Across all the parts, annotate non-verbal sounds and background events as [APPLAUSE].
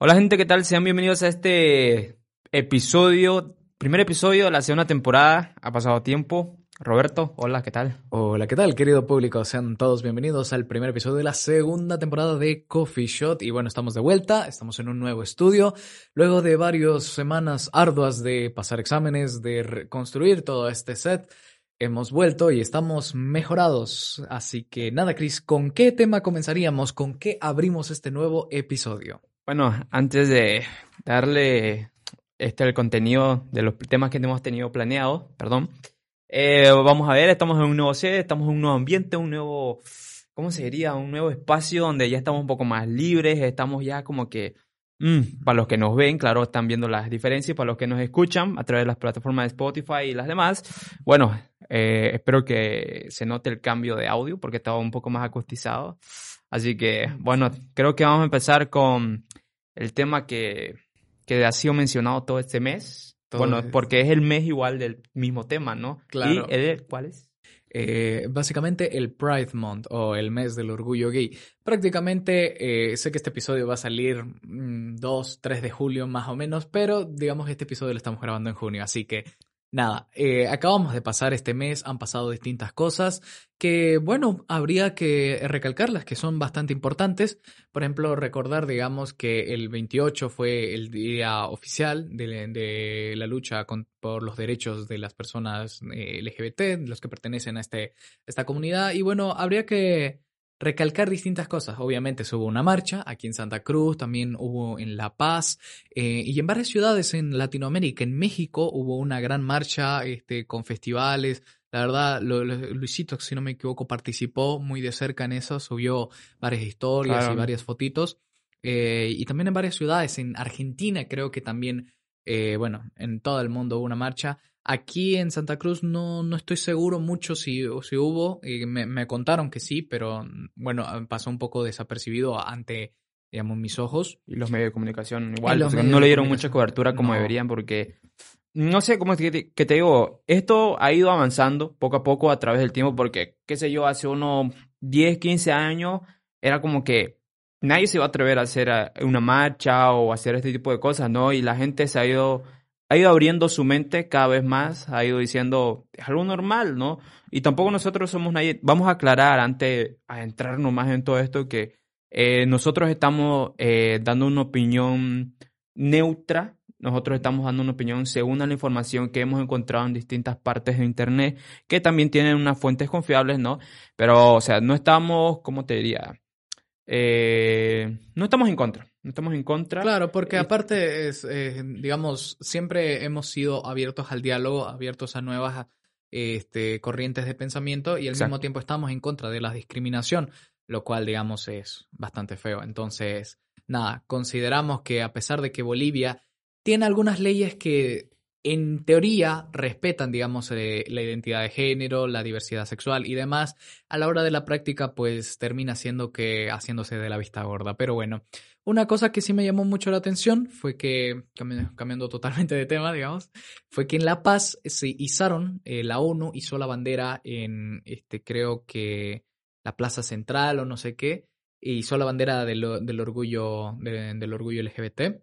Hola gente, ¿qué tal? Sean bienvenidos a este episodio, primer episodio de la segunda temporada. Ha pasado tiempo. Roberto, hola, ¿qué tal? Hola, ¿qué tal, querido público? Sean todos bienvenidos al primer episodio de la segunda temporada de Coffee Shot. Y bueno, estamos de vuelta, estamos en un nuevo estudio. Luego de varias semanas arduas de pasar exámenes, de reconstruir todo este set, hemos vuelto y estamos mejorados. Así que nada, Chris, ¿con qué tema comenzaríamos? ¿Con qué abrimos este nuevo episodio? Bueno, antes de darle este el contenido de los temas que hemos tenido planeado, perdón, eh, vamos a ver, estamos en un nuevo set, estamos en un nuevo ambiente, un nuevo, ¿cómo se diría? Un nuevo espacio donde ya estamos un poco más libres, estamos ya como que, mm, para los que nos ven, claro, están viendo las diferencias, para los que nos escuchan a través de las plataformas de Spotify y las demás, bueno, eh, espero que se note el cambio de audio porque estaba un poco más acustizado. Así que, bueno, creo que vamos a empezar con el tema que, que ha sido mencionado todo este mes. Todo bueno, es- porque es el mes igual del mismo tema, ¿no? Claro. ¿Y el, cuál es? Eh, básicamente el Pride Month o el mes del orgullo gay. Prácticamente eh, sé que este episodio va a salir mm, 2, 3 de julio más o menos, pero digamos que este episodio lo estamos grabando en junio, así que nada, eh, acabamos de pasar este mes, han pasado distintas cosas que, bueno, habría que recalcarlas, que son bastante importantes. Por ejemplo, recordar, digamos, que el 28 fue el día oficial de, de la lucha con- por los derechos de las personas eh, LGBT, los que pertenecen a este, esta comunidad. Y bueno, habría que recalcar distintas cosas. Obviamente se hubo una marcha aquí en Santa Cruz, también hubo en La Paz eh, y en varias ciudades en Latinoamérica. En México hubo una gran marcha este, con festivales. La verdad, lo- lo- Luisito, si no me equivoco, participó muy de cerca en eso, subió varias historias Claro. y varias fotitos. Eh, y también en varias ciudades, en Argentina creo que también, eh, bueno, en todo el mundo hubo una marcha. Aquí en Santa Cruz no, no estoy seguro mucho si, si hubo, eh, me, me contaron que sí, pero bueno, pasó un poco desapercibido ante, digamos, mis ojos. Y los medios de comunicación igual. o sea, no le dieron mucha cobertura como No. deberían porque, no sé cómo es que te, que te digo, esto ha ido avanzando poco a poco a través del tiempo porque, qué sé yo, hace unos 10, 15 años era como que nadie se iba a atrever a hacer eh, una marcha o hacer este tipo de cosas, ¿no? Y la gente se ha ido, ha ido abriendo su mente cada vez más, ha ido diciendo, es algo normal, ¿no? Y tampoco nosotros somos nadie. Vamos a aclarar antes a entrarnos más en todo esto que eh, nosotros estamos eh, dando una opinión neutra. Nosotros estamos dando una opinión según la información que hemos encontrado en distintas partes de Internet, que también tienen unas fuentes confiables, ¿no? Pero, o sea, no estamos, ¿cómo te diría? Eh, no estamos en contra. No estamos en contra. Claro, porque aparte, es, eh, digamos, siempre hemos sido abiertos al diálogo, abiertos a nuevas este, corrientes de pensamiento y al Exacto. mismo tiempo estamos en contra de la discriminación, lo cual, digamos, es bastante feo. Entonces, nada, consideramos que a pesar de que Bolivia tiene algunas leyes que en teoría respetan, digamos, eh, la identidad de género, la diversidad sexual y demás, a la hora de la práctica, pues termina siendo que haciéndose de la vista gorda. Pero bueno, una cosa que sí me llamó mucho la atención fue que, cambi- cambiando totalmente de tema, digamos, fue que en La Paz se izaron, eh, la ONU hizo la bandera en, este, creo que la Plaza Central o no sé qué, e hizo la bandera del, del orgullo, de- del orgullo LGBT.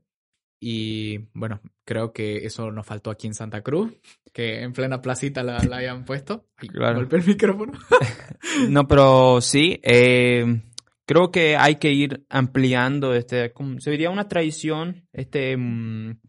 Y bueno, creo que eso nos faltó aquí en Santa Cruz, que en plena placita la, la hayan puesto. Ay, Claro. golpeé el micrófono. [LAUGHS] No, pero sí, eh, creo que hay que ir ampliando este, se diría una tradición, este, mm,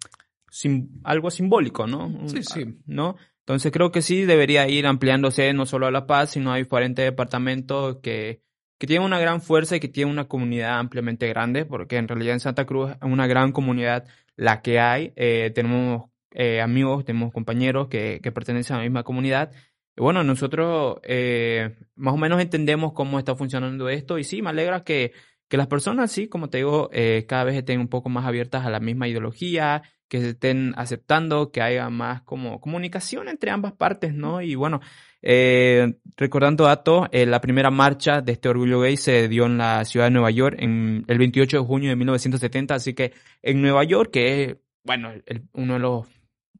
sim- algo simbólico, ¿no? Sí, sí. ¿No? Entonces creo que sí debería ir ampliándose no solo a La Paz, sino a diferentes departamentos que, que tienen una gran fuerza y que tienen una comunidad ampliamente grande, porque en realidad en Santa Cruz es una gran comunidad la que hay. Eh, tenemos eh, amigos, tenemos compañeros que, que pertenecen a la misma comunidad. Bueno, nosotros eh, más o menos entendemos cómo está funcionando esto y sí, me alegra que, que las personas, sí, como te digo, eh, cada vez estén un poco más abiertas a la misma ideología, que se estén aceptando, que haya más como comunicación entre ambas partes, ¿no? Y bueno, eh, recordando datos, eh, la primera marcha de este orgullo gay se dio en la ciudad de Nueva York en el 28 de junio de 1970, así que en Nueva York, que es, bueno, uno de los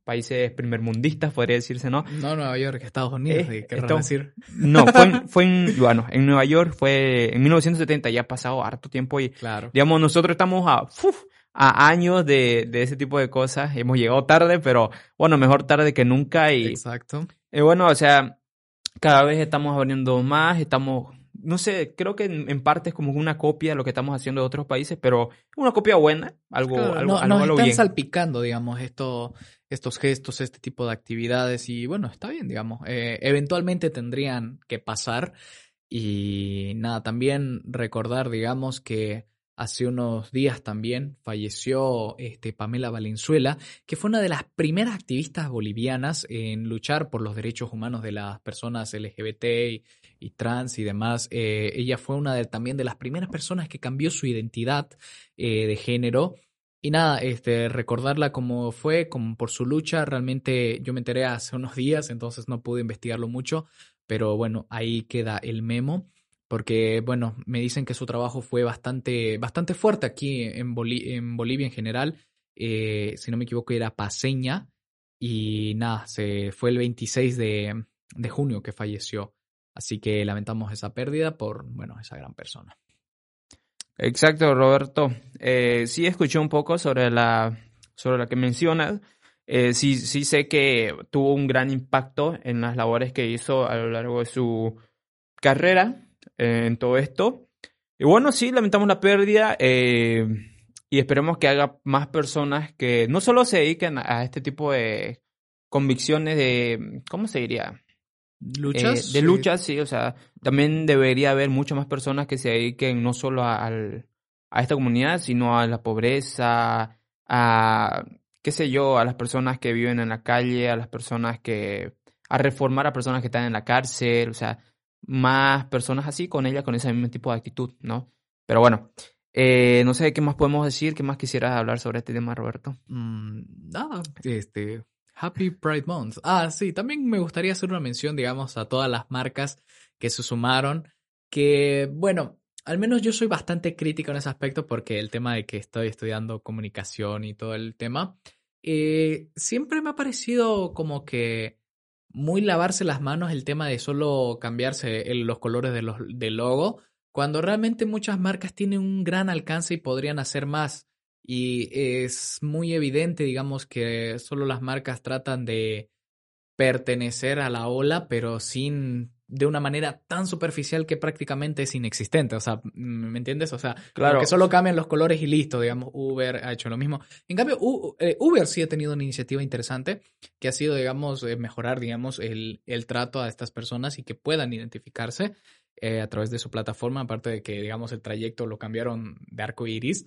países primermundistas, podría decirse, ¿no? No, Nueva York, Estados Unidos, Eh, ¿qué decir? No, fue en, [LAUGHS] fue en, bueno, en Nueva York fue en 1970, ya ha pasado harto tiempo y Claro. digamos, nosotros estamos a, uf, a años de, de ese tipo de cosas. Hemos llegado tarde, pero bueno, mejor tarde que nunca. Y Exacto. eh, bueno, o sea, cada vez estamos abriendo más, estamos, no sé, creo que en, en parte es como una copia de lo que estamos haciendo de otros países, pero una copia buena, algo, Claro, algo, no- algo, nos algo están bien. salpicando, digamos, esto, estos gestos, este tipo de actividades y bueno, está bien, digamos. Eh, eventualmente tendrían que pasar y nada, también recordar, digamos, que hace unos días también falleció este, Pamela Valenzuela, que fue una de las primeras activistas bolivianas en luchar por los derechos humanos de las personas LGBT y, trans y demás. Eh, ella fue una de, también de las primeras personas que cambió su identidad eh, de género. Y nada, este, recordarla como fue, como por su lucha, realmente yo me enteré hace unos días, entonces no pude investigarlo mucho, pero bueno, ahí queda el memo, porque bueno, me dicen que su trabajo fue bastante, bastante fuerte aquí en, Boli- en Bolivia en general, eh, si no me equivoco era paseña, y nada, se fue el 26 de, de junio que falleció, así que lamentamos esa pérdida por, bueno, esa gran persona. Exacto, Roberto. Eh, sí escuché un poco sobre la, sobre la que mencionas. Eh, sí, sí sé que tuvo un gran impacto en las labores que hizo a lo largo de su carrera en todo esto. Y bueno, sí, lamentamos la pérdida eh, y esperemos que haga más personas que no solo se dediquen a este tipo de convicciones de, ¿cómo se diría? ¿Luchas? Eh, de luchas, sí, o sea, también debería haber muchas más personas que se dediquen no solo a, al- a esta comunidad, sino a la pobreza, a, qué sé yo, a las personas que viven en la calle, a las personas que, a reformar a personas que están en la cárcel, o sea, más personas así con ella, con ese mismo tipo de actitud, ¿no? Pero bueno, eh, no sé qué más podemos decir, qué más quisieras hablar sobre este tema, Roberto. Mm, nada, este, Happy Pride Month. Ah, sí, también me gustaría hacer una mención, digamos, a todas las marcas que se sumaron, que, bueno, al menos yo soy bastante crítico en ese aspecto porque el tema de que estoy estudiando comunicación y todo el tema, eh, siempre me ha parecido como que muy lavarse las manos el tema de solo cambiarse el- los colores de los, del logo, cuando realmente muchas marcas tienen un gran alcance y podrían hacer más. Y es muy evidente, digamos, que solo las marcas tratan de pertenecer a la ola, pero sin de una manera tan superficial que prácticamente es inexistente. O sea, ¿me entiendes? O sea, Claro. que solo cambian los colores y listo, digamos, Uber ha hecho lo mismo. En cambio, eh, Uber sí ha tenido una iniciativa interesante que ha sido, digamos, eh, mejorar, digamos, el, el trato a estas personas y que puedan identificarse eh, a través de su plataforma, aparte de que, digamos, el trayecto lo cambiaron de arco iris.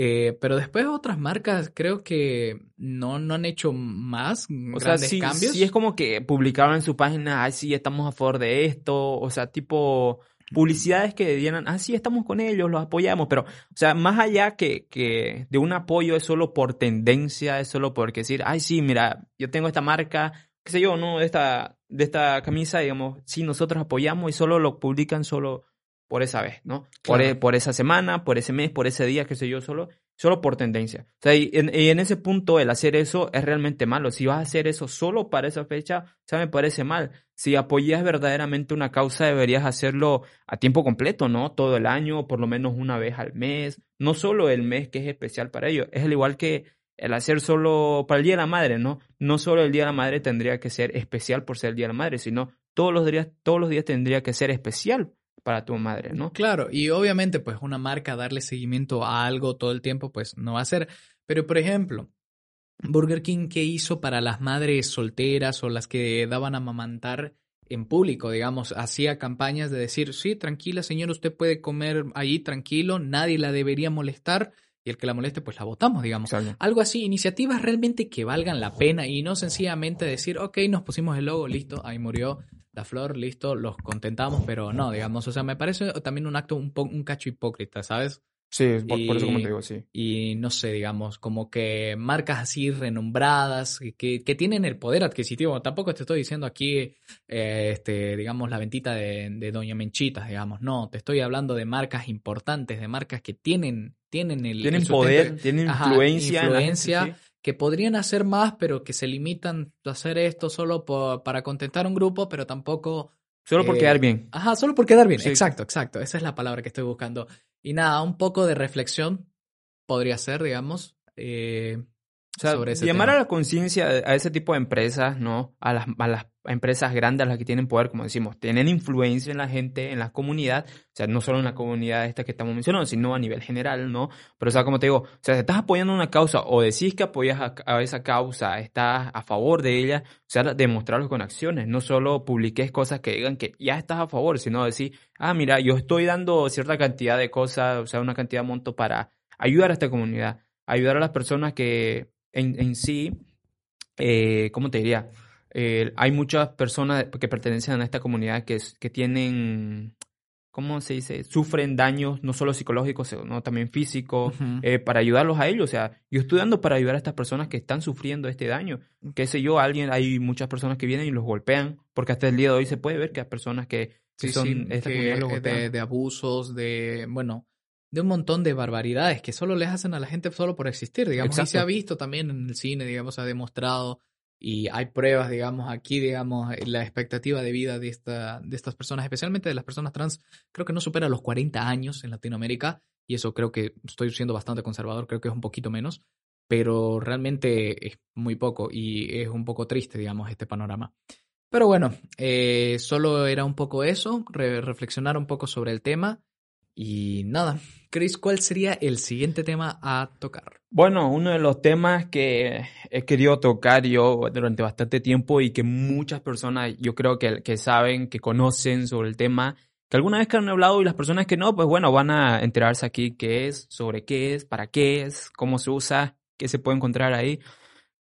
Eh, pero después otras marcas creo que no, no han hecho más O sea, grandes sí, cambios. sí es como que publicaron en su página, ay, sí, estamos a favor de esto, o sea, tipo publicidades que dieran, ah, sí, estamos con ellos, los apoyamos, pero, o sea, más allá que, que de un apoyo es solo por tendencia, es solo porque decir, ay, sí, mira, yo tengo esta marca, qué sé yo, ¿no? Esta, de esta camisa, digamos, sí, nosotros apoyamos y solo lo publican solo por esa vez, ¿no? Por, Claro. e- por esa semana, por ese mes, por ese día, qué sé yo, solo, solo por tendencia. O sea, y en, y en ese punto el hacer eso es realmente malo. Si vas a hacer eso solo para esa fecha, o sea, me parece mal. Si apoyas verdaderamente una causa, deberías hacerlo a tiempo completo, ¿no? Todo el año, por lo menos una vez al mes. No solo el mes que es especial para ello. Es al igual que el hacer solo para el Día de la Madre, ¿no? No solo el Día de la Madre tendría que ser especial por ser el Día de la Madre, sino todos los días, todos los días tendría que ser especial para tu madre, ¿no? Claro, y obviamente pues una marca darle seguimiento a algo todo el tiempo pues no va a ser. Pero por ejemplo, Burger King, ¿qué hizo para las madres solteras o las que daban a amamantar en público? Digamos, hacía campañas de decir, sí, tranquila señora, usted puede comer ahí tranquilo, nadie la debería molestar y el que la moleste pues la votamos, digamos. Exacto. Algo así, iniciativas realmente que valgan la pena y no sencillamente decir, ok, nos pusimos el logo, listo, ahí murió. La flor, listo, los contentamos, pero no, digamos, o sea, me parece también un acto un, po un cacho hipócrita, ¿sabes? Sí, por, por eso como te digo, sí. Y no sé, digamos, como que marcas así renombradas, que, que tienen el poder adquisitivo. Tampoco te estoy diciendo aquí, eh, este, digamos, la ventita de, de Doña Menchitas, digamos. No, te estoy hablando de marcas importantes, de marcas que tienen, tienen el, Tienen el poder, tienen Ajá, influencia. influencia. Que podrían hacer más, pero que se limitan a hacer esto solo por- para contentar a un grupo, pero tampoco Solo por eh, quedar bien. Ajá, solo por quedar bien. Sí. Exacto, exacto. Esa es la palabra que estoy buscando. Y nada, un poco de reflexión podría ser, digamos, eh, O sea, sobre ese llamar tema. a la conciencia a ese tipo de empresas, ¿no? A las, a las empresas grandes, las que tienen poder, como decimos, tienen influencia en la gente, en la comunidad, o sea, no solo en la comunidad esta que estamos mencionando, sino a nivel general, ¿no? Pero, o sea, como te digo, o sea, si estás apoyando una causa o decís que apoyas a, esa causa, estás a favor de ella, o sea, demostrarlo con acciones, no solo publiques cosas que digan que ya estás a favor, sino decir, ah, mira, yo estoy dando cierta cantidad de cosas, o sea, una cantidad de monto para ayudar a esta comunidad, ayudar a las personas que en, en sí, eh, ¿cómo te diría? Eh, hay muchas personas que pertenecen a esta comunidad que, tienen, ¿cómo se dice? Sufren daños no solo psicológicos, sino también físicos, eh, para ayudarlos a ellos. O sea, yo estoy dando para ayudar a estas personas que están sufriendo este daño. Qué sé yo, alguien, hay muchas personas que vienen y los golpean, porque hasta el día de hoy se puede ver que hay personas que, Sí, son sí, esta que, comunidad los golpean. de, de abusos, de, bueno, de un montón de barbaridades que solo les hacen a la gente solo por existir, digamos. Y se ha visto también en el cine, digamos, se ha demostrado y hay pruebas, digamos, aquí, digamos, eh, la expectativa de vida de, esta, de estas personas, especialmente de las personas trans, creo que no supera los 40 años en Latinoamérica y eso creo que estoy siendo bastante conservador, creo que es un poquito menos, pero realmente es muy poco y es un poco triste, digamos, este panorama. Pero bueno, eh, solo era un poco eso, re- reflexionar un poco sobre el tema y nada. Chris, ¿cuál sería el siguiente tema a tocar? Bueno, uno de los temas que he querido tocar yo durante bastante tiempo y que muchas personas yo creo que, que saben, que conocen sobre el tema, que alguna vez que han hablado y las personas que no, pues bueno, van a enterarse aquí qué es, sobre qué es, para qué es, cómo se usa, qué se puede encontrar ahí,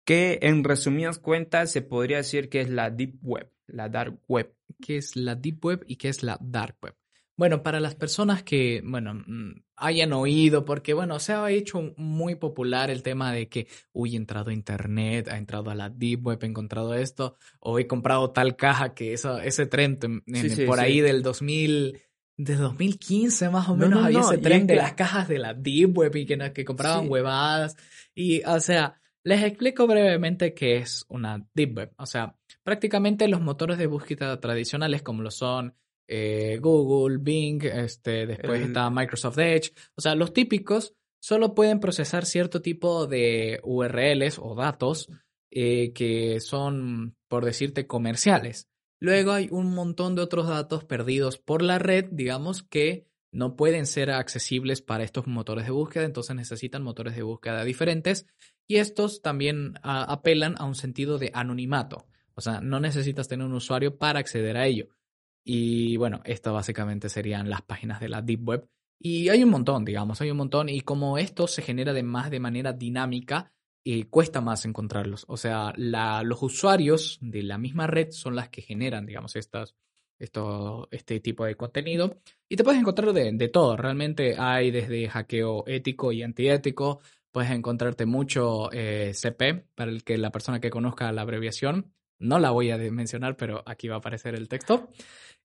que en resumidas cuentas se podría decir que es la Deep Web, la Dark Web. ¿Qué es la Deep Web y qué es la Dark Web? Bueno, para las personas que, bueno, mm, hayan oído, porque, bueno, se ha hecho muy popular el tema de que, uy, he entrado a Internet, ha entrado a la Deep Web, he encontrado esto, o he comprado tal caja que eso, ese tren en- Sí, sí, por sí. ahí del 2000, de 2015 más o No, menos no, había ese tren es de que- las cajas de la Deep Web y que, que compraban huevadas. Y, o sea, les explico brevemente qué es una Deep Web. O sea, prácticamente los motores de búsqueda tradicionales como lo son eh, Google, Bing, este, después El- está Microsoft Edge, o sea, los típicos solo pueden procesar cierto tipo de URLs o datos eh, que son, por decirte, comerciales. Luego hay un montón de otros datos perdidos por la red, digamos, que no pueden ser accesibles para estos motores de búsqueda, entonces necesitan motores de búsqueda diferentes y estos también ah, apelan a un sentido de anonimato. O sea, no necesitas tener un usuario para acceder a ello. Y bueno, esto básicamente serían las páginas de la Deep Web. Y hay un montón, digamos, hay un montón. Y como esto se genera de más de manera dinámica, eh, cuesta más encontrarlos. O sea, la- los usuarios de la misma red son las que generan, digamos, estas, esto, este tipo de contenido. Y te puedes encontrar de, de todo. Realmente hay desde hackeo ético y antiético. Puedes encontrarte mucho eh, CP, para el que la persona que conozca la abreviación. No la voy a mencionar, pero aquí va a aparecer el texto.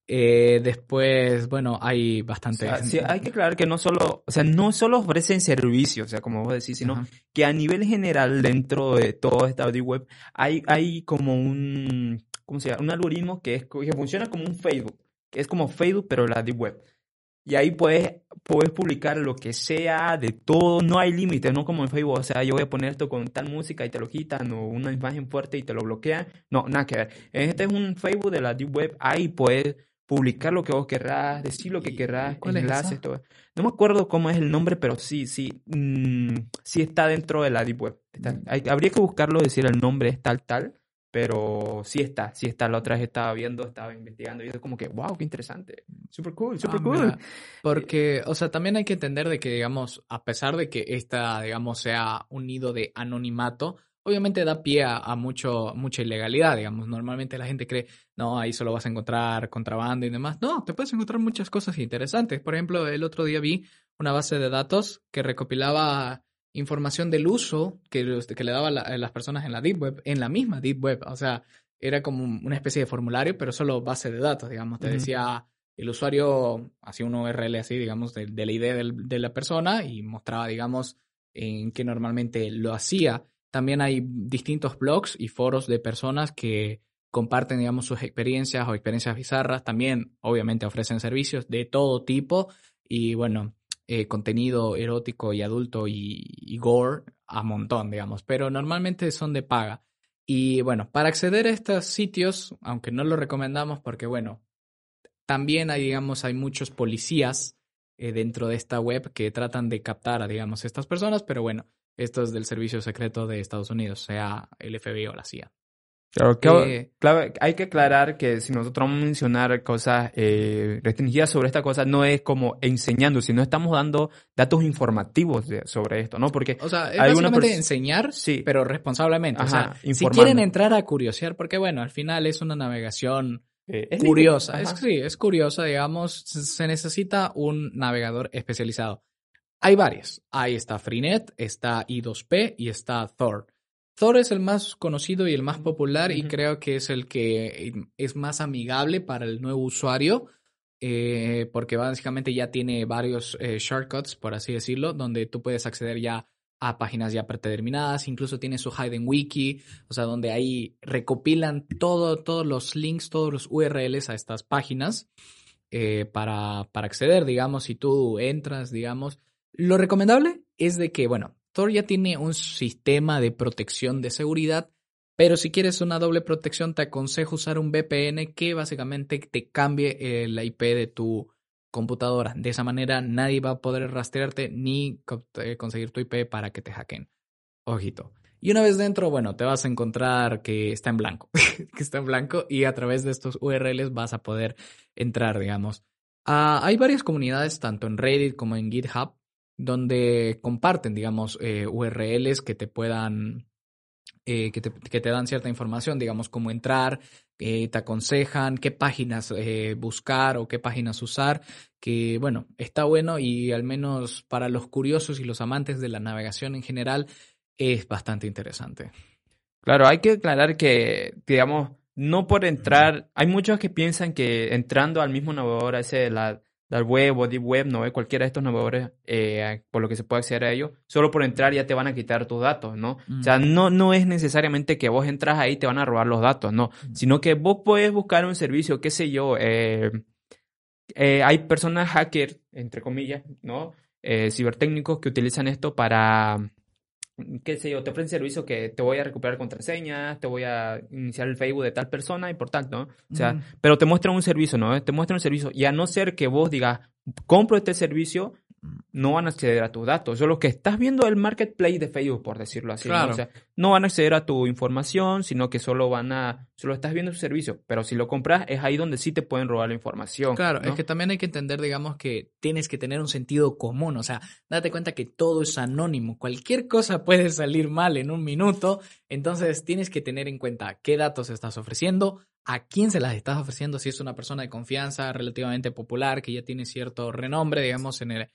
Eh, después, bueno, hay O bastante. sea, sí, hay que aclarar que no solo, o sea, no solo ofrecen servicios, o sea, como vos decís, sino Ajá. que a nivel general dentro de toda esta deep web hay, hay como un, ¿cómo se llama? Un algoritmo que, es, que funciona como un Facebook, que es como Facebook pero la deep web. Y ahí puedes, puedes publicar lo que sea, de todo, no hay límites, no como en Facebook, o sea, yo voy a poner esto con tal música y te lo quitan, o una imagen fuerte y te lo bloquean. No, nada que ver. Este es un Facebook de la deep web, ahí puedes publicar lo que vos querrás, decir lo que ¿Y- querrás, es enlaces, todo. No me acuerdo cómo es el nombre, pero sí, sí, mm, sí está dentro de la Deep Web. Está- hay- habría que buscarlo, decir el nombre es tal, tal, pero sí está, sí está. La otra vez estaba viendo, estaba investigando y es como que, wow, qué interesante. Super cool, super Ah, cool. mira, Porque, o sea, también hay que entender de que, digamos, a pesar de que esta, digamos, sea un nido de anonimato, obviamente da pie a, mucho, mucha ilegalidad, digamos. Normalmente la gente cree, no, ahí solo vas a encontrar contrabando y demás. No, te puedes encontrar muchas cosas interesantes. Por ejemplo, el otro día vi una base de datos que recopilaba información del uso que, que le daban las personas en la Deep Web, en la misma Deep Web. O sea, era como una especie de formulario, pero solo base de datos, digamos. Te decía el usuario, hacía un URL así, digamos, de, la idea de la persona y mostraba, digamos, en qué normalmente lo hacía. También hay distintos blogs y foros de personas que comparten, digamos, sus experiencias o experiencias bizarras. También, obviamente, ofrecen servicios de todo tipo y, bueno, eh, contenido erótico y adulto y, gore a montón, digamos, pero normalmente son de paga. Y bueno, para acceder a estos sitios, aunque no lo recomendamos porque, bueno, también hay, digamos, hay muchos policías eh, dentro de esta web que tratan de captar a, digamos, estas personas, pero bueno, esto es del servicio secreto de Estados Unidos, sea el FBI o la CIA. Claro, hay que aclarar que si nosotros vamos a mencionar cosas eh, restringidas sobre esta cosa, no es como enseñando, sino estamos dando datos informativos sobre esto, ¿no? Porque o sea, es básicamente enseñar, sí. pero responsablemente. o sea, si quieren entrar a curiosear, porque bueno, al final es una navegación eh, curiosa. Es, sí, es curiosa, digamos, se necesita un navegador especializado. Hay varios. Ahí está Freenet, está I2P y está Thor. Thor es el más conocido y el más popular y creo que es el que es más amigable para el nuevo usuario eh, porque básicamente ya tiene varios eh, shortcuts, por así decirlo, donde tú puedes acceder ya a páginas ya predeterminadas, incluso tiene su Hidden Wiki, o sea, donde ahí recopilan todo, todos los links, todos los URLs a estas páginas eh, para, para acceder, digamos, si tú entras, digamos. Lo recomendable es de que, bueno, Tor ya tiene un sistema de protección de seguridad, pero si quieres una doble protección te aconsejo usar un VPN que básicamente te cambie la IP de tu computadora. De esa manera nadie va a poder rastrearte ni eh, conseguir tu IP para que te hackeen. Ojito. Y una vez dentro, bueno, te vas a encontrar que está en blanco, [LAUGHS] que está en blanco y a través de estos URLs vas a poder entrar, digamos. Ah, hay varias comunidades, tanto en Reddit como en GitHub, donde comparten, digamos, eh, URLs que te puedan, eh, que, te, que, te, dan cierta información, digamos, cómo entrar, eh, te aconsejan qué páginas buscar o qué páginas usar, que bueno, está bueno y al menos para los curiosos y los amantes de la navegación en general es bastante interesante. Claro, hay que aclarar que, digamos, no por entrar, hay muchos que piensan que entrando al mismo navegador, ese de la Dark Web o Deep Web, no cualquiera de estos navegadores eh, por lo que se puede acceder a ellos, solo por entrar ya te van a quitar tus datos, ¿no? O sea, no, no es necesariamente que vos entras ahí y te van a robar los datos, no, sino que vos puedes buscar un servicio, qué sé yo, eh, eh, hay personas hackers, entre comillas, ¿no? cibertécnicos que utilizan esto para qué sé yo, te ofrecen servicio que te voy a recuperar contraseñas, te voy a iniciar el Facebook de tal persona y por tanto, ¿no? O sea, pero te muestran un servicio, ¿no? Te muestran un servicio y a no ser que vos digas, compro este servicio, no van a acceder a tus datos. Solo que estás viendo el marketplace de Facebook, por decirlo así. ¿no? O sea, no van a acceder a tu información, sino que solo van a, solo estás viendo su servicio. Pero si lo compras, es ahí donde sí te pueden robar la información. Claro, es que también hay que entender, digamos, que tienes que tener un sentido común. O sea, date cuenta que todo es anónimo. Cualquier cosa puede salir mal en un minuto. Entonces tienes que tener en cuenta qué datos estás ofreciendo, a quién se las estás ofreciendo, si es una persona de confianza relativamente popular, que ya tiene cierto renombre, digamos, en el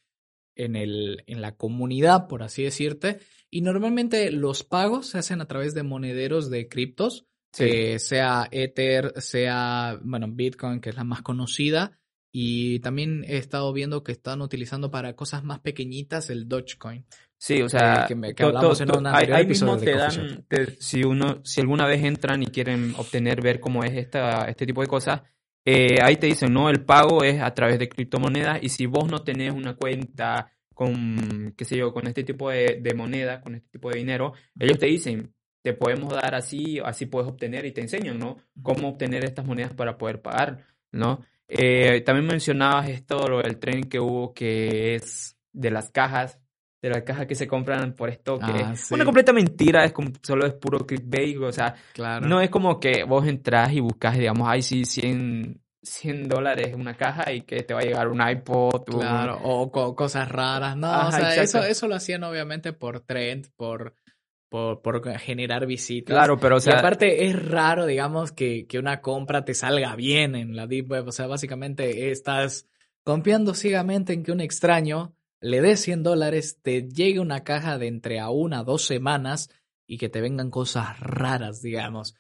en, el, en la comunidad, por así decirte. Y normalmente los pagos se hacen a través de monederos de criptos, sea Ether, sea, bueno, Bitcoin, que es la más conocida. Y también he estado viendo que están utilizando para cosas más pequeñitas el Dogecoin. Sí, o sea, que, hablamos en un ahí, mismo te dan, si uno, si alguna vez entran y quieren obtener, ver cómo es esta, este tipo de cosas, eh, ahí te dicen, no, el pago es a través de criptomonedas y si vos no tenés una cuenta con, qué sé yo, con este tipo de, de moneda, con este tipo de dinero, ellos te dicen, te podemos dar así, así puedes obtener y te enseñan, ¿no? Cómo obtener estas monedas para poder pagar, ¿no? Eh, también mencionabas esto, el tren que hubo que es de las cajas, de las cajas que se compran por esto, que ah, es una completa mentira, es como, solo es puro clickbait, o sea, no es como que vos entras y buscas, digamos, ay, sí, 100, 100 dólares una caja y que te va a llegar un iPod. Claro, o cosas raras, no, o sea, eso, eso lo hacían obviamente por trend, por, por, por generar visitas. Claro, pero o y sea, aparte es raro, digamos, que, que una compra te salga bien en la Deep Web. O sea, básicamente estás confiando ciegamente en que un extraño le dé 100 dólares, te llegue una caja de entre a una a dos semanas y que te vengan cosas raras, digamos.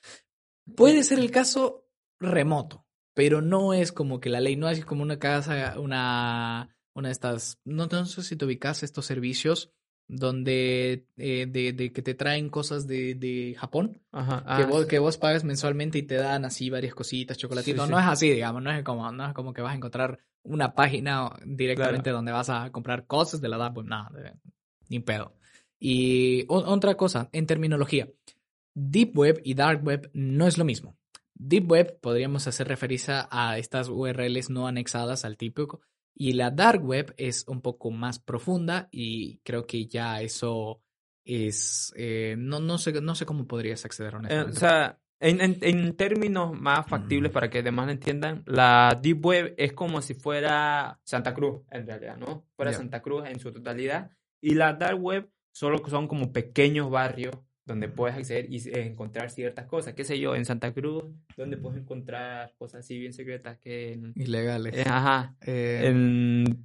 Puede ser el caso remoto, pero no es como que la ley, no es como una casa, una, una de estas, no, no sé si te ubicas estos servicios donde eh, de, de, que te traen cosas de, de Japón, Ajá, que, ah, vos, sí. que vos pagas mensualmente y te dan así varias cositas, chocolatitos. Sí, sí. No es así, digamos, no es como, no es como que vas a encontrar una página directamente donde vas a comprar cosas de la Dark Web, nada, ni pedo. Y o- otra cosa, en terminología, Deep Web y Dark Web no es lo mismo. Deep Web podríamos hacer referencia a estas URLs no anexadas al típico y la Dark Web es un poco más profunda y creo que ya eso es... eh, no, no, sé, no sé cómo podrías acceder Eh, honestamente. o sea, en, en- en términos más factibles para que demás lo entiendan, la Deep Web es como si fuera Santa Cruz, en realidad, ¿no? Fuera Ya. Santa Cruz en su totalidad. Y la Dark Web solo son como pequeños barrios donde puedes acceder y encontrar ciertas cosas. ¿Qué sé yo? En Santa Cruz, donde puedes encontrar cosas así bien secretas que. Ilegales. eh, ajá. Eh, En...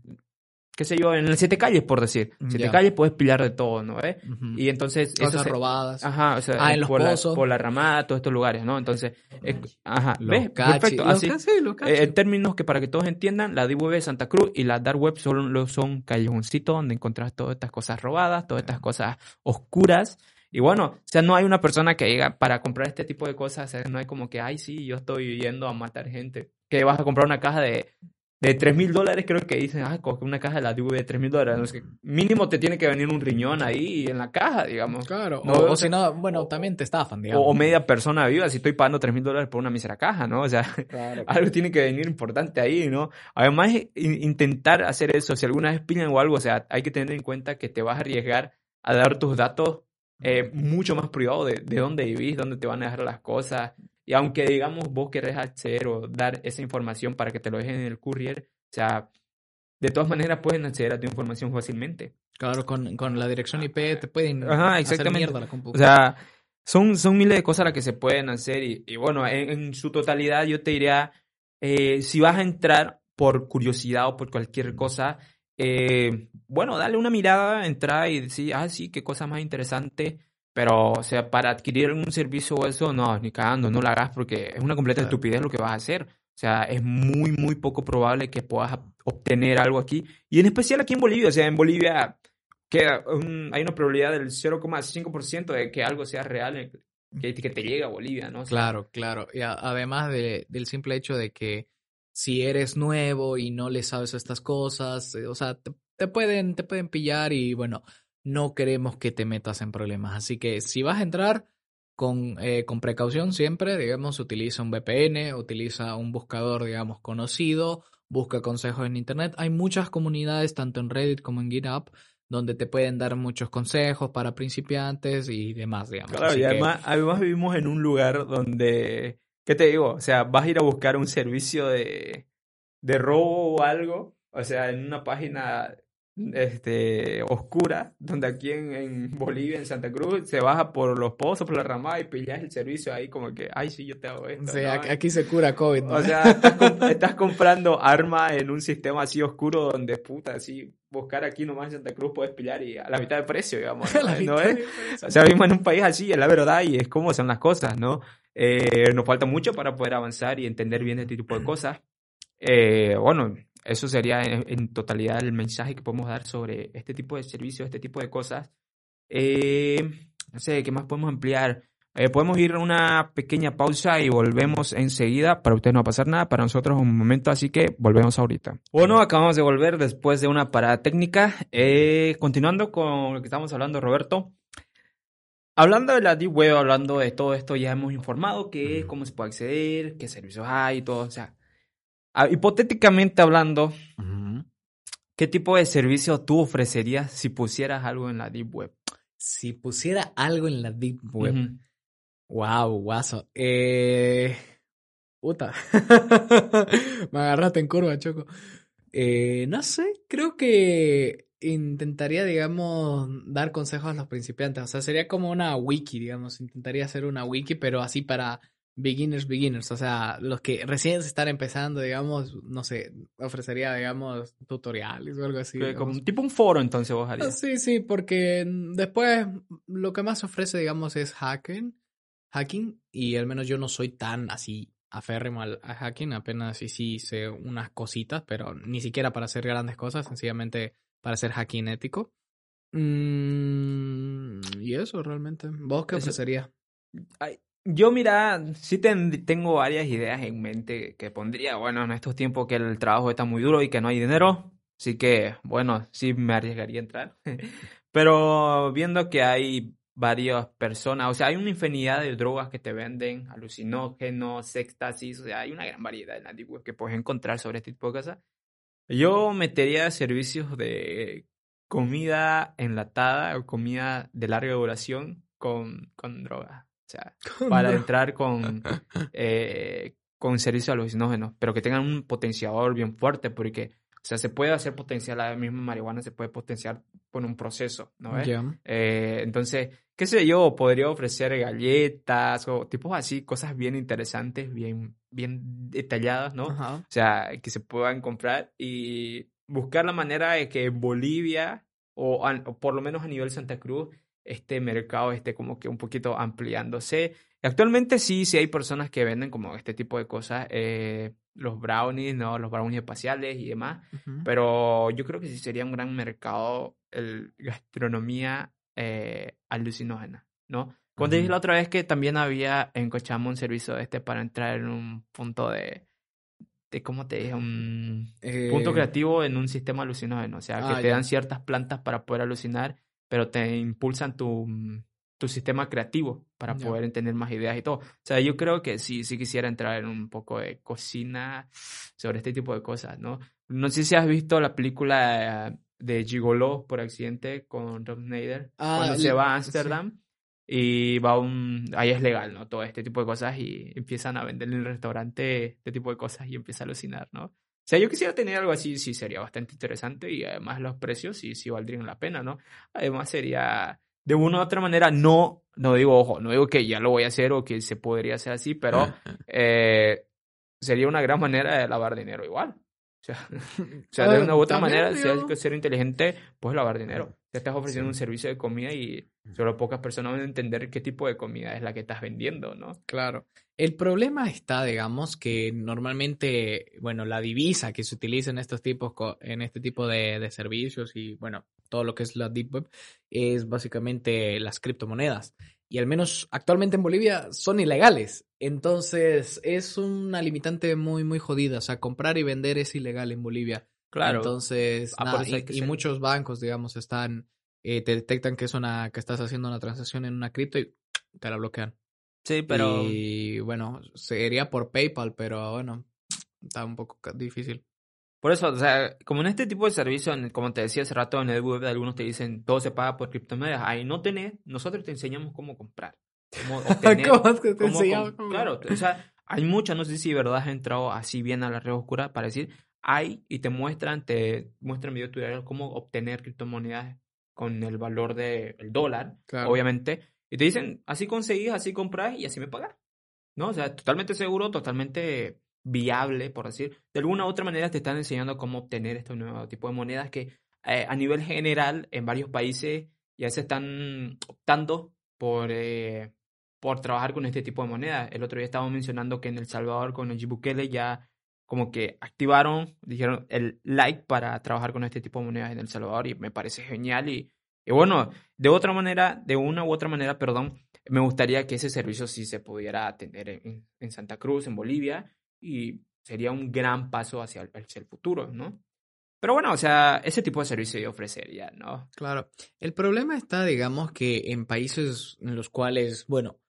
¿Qué sé yo? En el Siete Calles, por decir. Siete. Calles puedes pillar de todo, ¿no? ¿Eh? Y entonces... eso Cosas se- robadas. Ajá, o sea, Ah, en los por, la, pozos. por la ramada, todos estos lugares, ¿no? Entonces, eh, ajá, Los ¿ves? cachis, Perfecto, los así. ca- sí, los cachis. en términos que para que todos entiendan, la Deep Web es Santa Cruz y la Dark Web solo son callejoncitos donde encontrás todas estas cosas robadas, todas estas cosas oscuras. Y bueno, o sea, no hay una persona que llega para comprar este tipo de cosas, o sea, no hay como que, ay, sí, yo estoy yendo a matar gente. Que vas a comprar una caja de, de 3 mil dólares, creo que dicen, ah, coge una caja de la Web de 3 mil dólares. Mínimo te tiene que venir un riñón ahí en la caja, digamos. Claro, No, o, o si no, bueno, o- también te estafan, digamos. o media persona viva, si estoy pagando 3 mil dólares por una mísera caja, ¿no? O sea, [LAUGHS] Claro, algo tiene que venir importante ahí, ¿no? Además, in- intentar hacer eso, si alguna vez pillan o algo, o sea, hay que tener en cuenta que te vas a arriesgar a dar tus datos eh, mucho más privados de, de dónde vivís, dónde te van a dejar las cosas. Y aunque, digamos, vos querés acceder o dar esa información para que te lo dejen en el courier, o sea, de todas maneras pueden acceder a tu información fácilmente. Claro, con, con la dirección IP te pueden Ajá, hacer exactamente. mierda la compu. O sea, son, son miles de cosas las que se pueden hacer y, y bueno, en, en su totalidad yo te diría, eh, si vas a entrar por curiosidad o por cualquier cosa, eh, bueno, dale una mirada, entrar y decir, ah, sí, qué cosa más interesante, pero, o sea, para adquirir algún servicio o eso, no, ni cagando, no lo hagas porque es una completa estupidez lo que vas a hacer. O sea, es muy, muy poco probable que puedas obtener algo aquí. Y en especial aquí en Bolivia, o sea, en Bolivia un- hay una probabilidad del 0,5% de que algo sea real, eh, que, que te llegue a Bolivia, ¿no? O sea, Claro, claro. Y a- además de- del simple hecho de que si eres nuevo y no le sabes estas cosas, eh, o sea, te, te pueden, te pueden pillar y bueno, no queremos que te metas en problemas. Así que si vas a entrar con, eh, con precaución siempre, digamos, utiliza un VPN, utiliza un buscador, digamos, conocido, busca consejos en Internet. Hay muchas comunidades, tanto en Reddit como en GitHub, donde te pueden dar muchos consejos para principiantes y demás, digamos. Claro, Así y que- además vivimos en un lugar donde, ¿qué te digo? O sea, vas a ir a buscar un servicio de, de robo o algo, o sea, en una página este, oscura, donde aquí en, en Bolivia, en Santa Cruz, se baja por los pozos, por la ramada y pillas el servicio ahí como que, ay, sí, yo te hago esto. Sí, ¿no? aquí- se cura COVID, ¿no? O sea, estás, comp- estás comprando arma en un sistema así oscuro donde, puta, así, buscar aquí nomás en Santa Cruz puedes pillar y a la mitad de precio, digamos. [LAUGHS] ¿no? O sea, vivimos en un país así, es la verdad, y es como son las cosas, ¿no? Eh, nos falta mucho para poder avanzar y entender bien este tipo de cosas. Eh, bueno, eso sería en, totalidad el mensaje que podemos dar sobre este tipo de servicios, este tipo de cosas. Eh, no sé, ¿qué más podemos ampliar? Eh, podemos ir a una pequeña pausa y volvemos enseguida. Para ustedes no va a pasar nada, para nosotros un momento, así que volvemos ahorita. Bueno, acabamos de volver después de una parada técnica. Continuando con lo que estamos hablando, Roberto. Hablando de la Deep Web, hablando de todo esto, ya hemos informado que cómo se puede acceder, qué servicios hay y todo. O sea, ah, hipotéticamente hablando, ¿qué tipo de servicio tú ofrecerías si pusieras algo en la Deep Web? Si pusiera algo en la Deep Web. Wow, guaso. Eh... Puta. [LAUGHS] Me agarraste en curva, Choco. Eh, no sé, creo que intentaría, digamos, dar consejos a los principiantes. O sea, sería como una wiki, digamos. Intentaría hacer una wiki, pero así para beginners, beginners. O sea, los que recién se están empezando, digamos, no sé, ofrecería, digamos, tutoriales o algo así. Como, tipo un foro, entonces vos harías. Sí, sí, porque después lo que más ofrece, digamos, es hacking. Hacking, y al menos yo no soy tan así aférrimo al hacking, apenas sí, sí sé unas cositas, pero ni siquiera para hacer grandes cosas, sencillamente para hacer hacking ético. Mm, y eso realmente. ¿Vos qué ofrecerías? Yo, mira, sí tengo varias ideas en mente que pondría, bueno, en estos tiempos que el trabajo está muy duro y que no hay dinero, así que, bueno, sí me arriesgaría a entrar. [LAUGHS] Pero viendo que hay varias personas, o sea, hay una infinidad de drogas que te venden, alucinógenos, éxtasis, o sea, hay una gran variedad en la que puedes encontrar sobre este tipo de cosas. Yo metería servicios de comida enlatada o comida de larga duración con, con droga. O sea, para entrar con, [LAUGHS] eh, con servicios alucinógenos, pero que tengan un potenciador bien fuerte, porque o sea, se puede hacer potencial, la misma marihuana se puede potenciar con un proceso, ¿no? Eh, entonces, qué sé yo, podría ofrecer galletas o tipos así, cosas bien interesantes, bien, bien detalladas, ¿no? O sea, que se puedan comprar y buscar la manera de que Bolivia, o, o por lo menos a nivel Santa Cruz, este mercado esté como que un poquito ampliándose. Actualmente sí, sí hay personas que venden como este tipo de cosas. Eh, los brownies, ¿no? Los brownies espaciales y demás. Pero yo creo que sí sería un gran mercado el gastronomía eh, alucinógena, ¿no? Como te dije la otra vez que también había en Cochamo un servicio este para entrar en un punto de, de ¿cómo te dije? Un punto eh, creativo en un sistema alucinógeno. O sea, que ah, te dan ciertas plantas para poder alucinar, pero te impulsan tu tu sistema creativo para poder entender más ideas y todo. O sea, yo creo que sí, sí quisiera entrar en un poco de cocina sobre este tipo de cosas, ¿no? No sé si has visto la película de Gigolo por accidente con Rob Schneider, ah, cuando se va a Ámsterdam y va un... Ahí es legal, ¿no? Todo este tipo de cosas y empiezan a vender en el restaurante este tipo de cosas y empieza a alucinar, ¿no? O sea, yo quisiera tener algo así, sí sería bastante interesante y además los precios sí, sí valdrían la pena, ¿no? Además sería de una u otra manera, no, no digo, ojo, no digo que ya lo voy a hacer o que se podría hacer así, pero eh, sería una gran manera de lavar dinero igual. O sea, [LAUGHS] o sea de una u otra manera, si hay que ser inteligente, puedes lavar dinero. Te estás ofreciendo un servicio de comida y solo pocas personas van a entender qué tipo de comida es la que estás vendiendo, ¿no? Claro. El problema está, digamos, que normalmente, bueno, la divisa que se utiliza en estos tipos, en este tipo de, de servicios y, bueno, todo lo que es la Deep Web, es básicamente las criptomonedas. Y al menos actualmente en Bolivia son ilegales. Entonces es una limitante muy, muy jodida. O sea, comprar y vender es ilegal en Bolivia. Claro. Entonces, ah, y, muchos bancos, digamos, están, eh, te detectan que es una, que estás haciendo una transacción en una cripto y te la bloquean. Sí, pero. Y bueno, sería por PayPal, pero bueno, está un poco difícil. Por eso, o sea, como en este tipo de servicio, como te decía hace rato en el web, algunos te dicen todo se paga por criptomonedas. Ahí no tenés, nosotros te enseñamos cómo comprar. Cómo [LAUGHS] obtener. ¿Cómo es que te enseñamos? claro, o sea, hay muchas, no sé si verdad has entrado así bien a la red oscura para decir, hay y te muestran, te muestran videos tutoriales cómo obtener criptomonedas con el valor del dólar, obviamente. Y te dicen, así conseguís, así compras y así me pagas. ¿No? O sea, totalmente seguro, totalmente viable, por decir. De alguna u otra manera te están enseñando cómo obtener este nuevo tipo de monedas que eh, a nivel general en varios países ya se están optando por, eh, por trabajar con este tipo de monedas. El otro día estábamos mencionando que en El Salvador con el Bukele ya como que activaron, dijeron el like para trabajar con este tipo de monedas en El Salvador y me parece genial y, bueno, de otra manera, de una u otra manera, perdón, me gustaría que ese servicio sí se pudiera en, en Santa Cruz, en Bolivia, y sería un gran paso hacia el, futuro, ¿no? Pero bueno, o sea, ese tipo de servicio yo ofrecería, ¿no? Claro. El problema está, digamos, que en países en los cuales, bueno,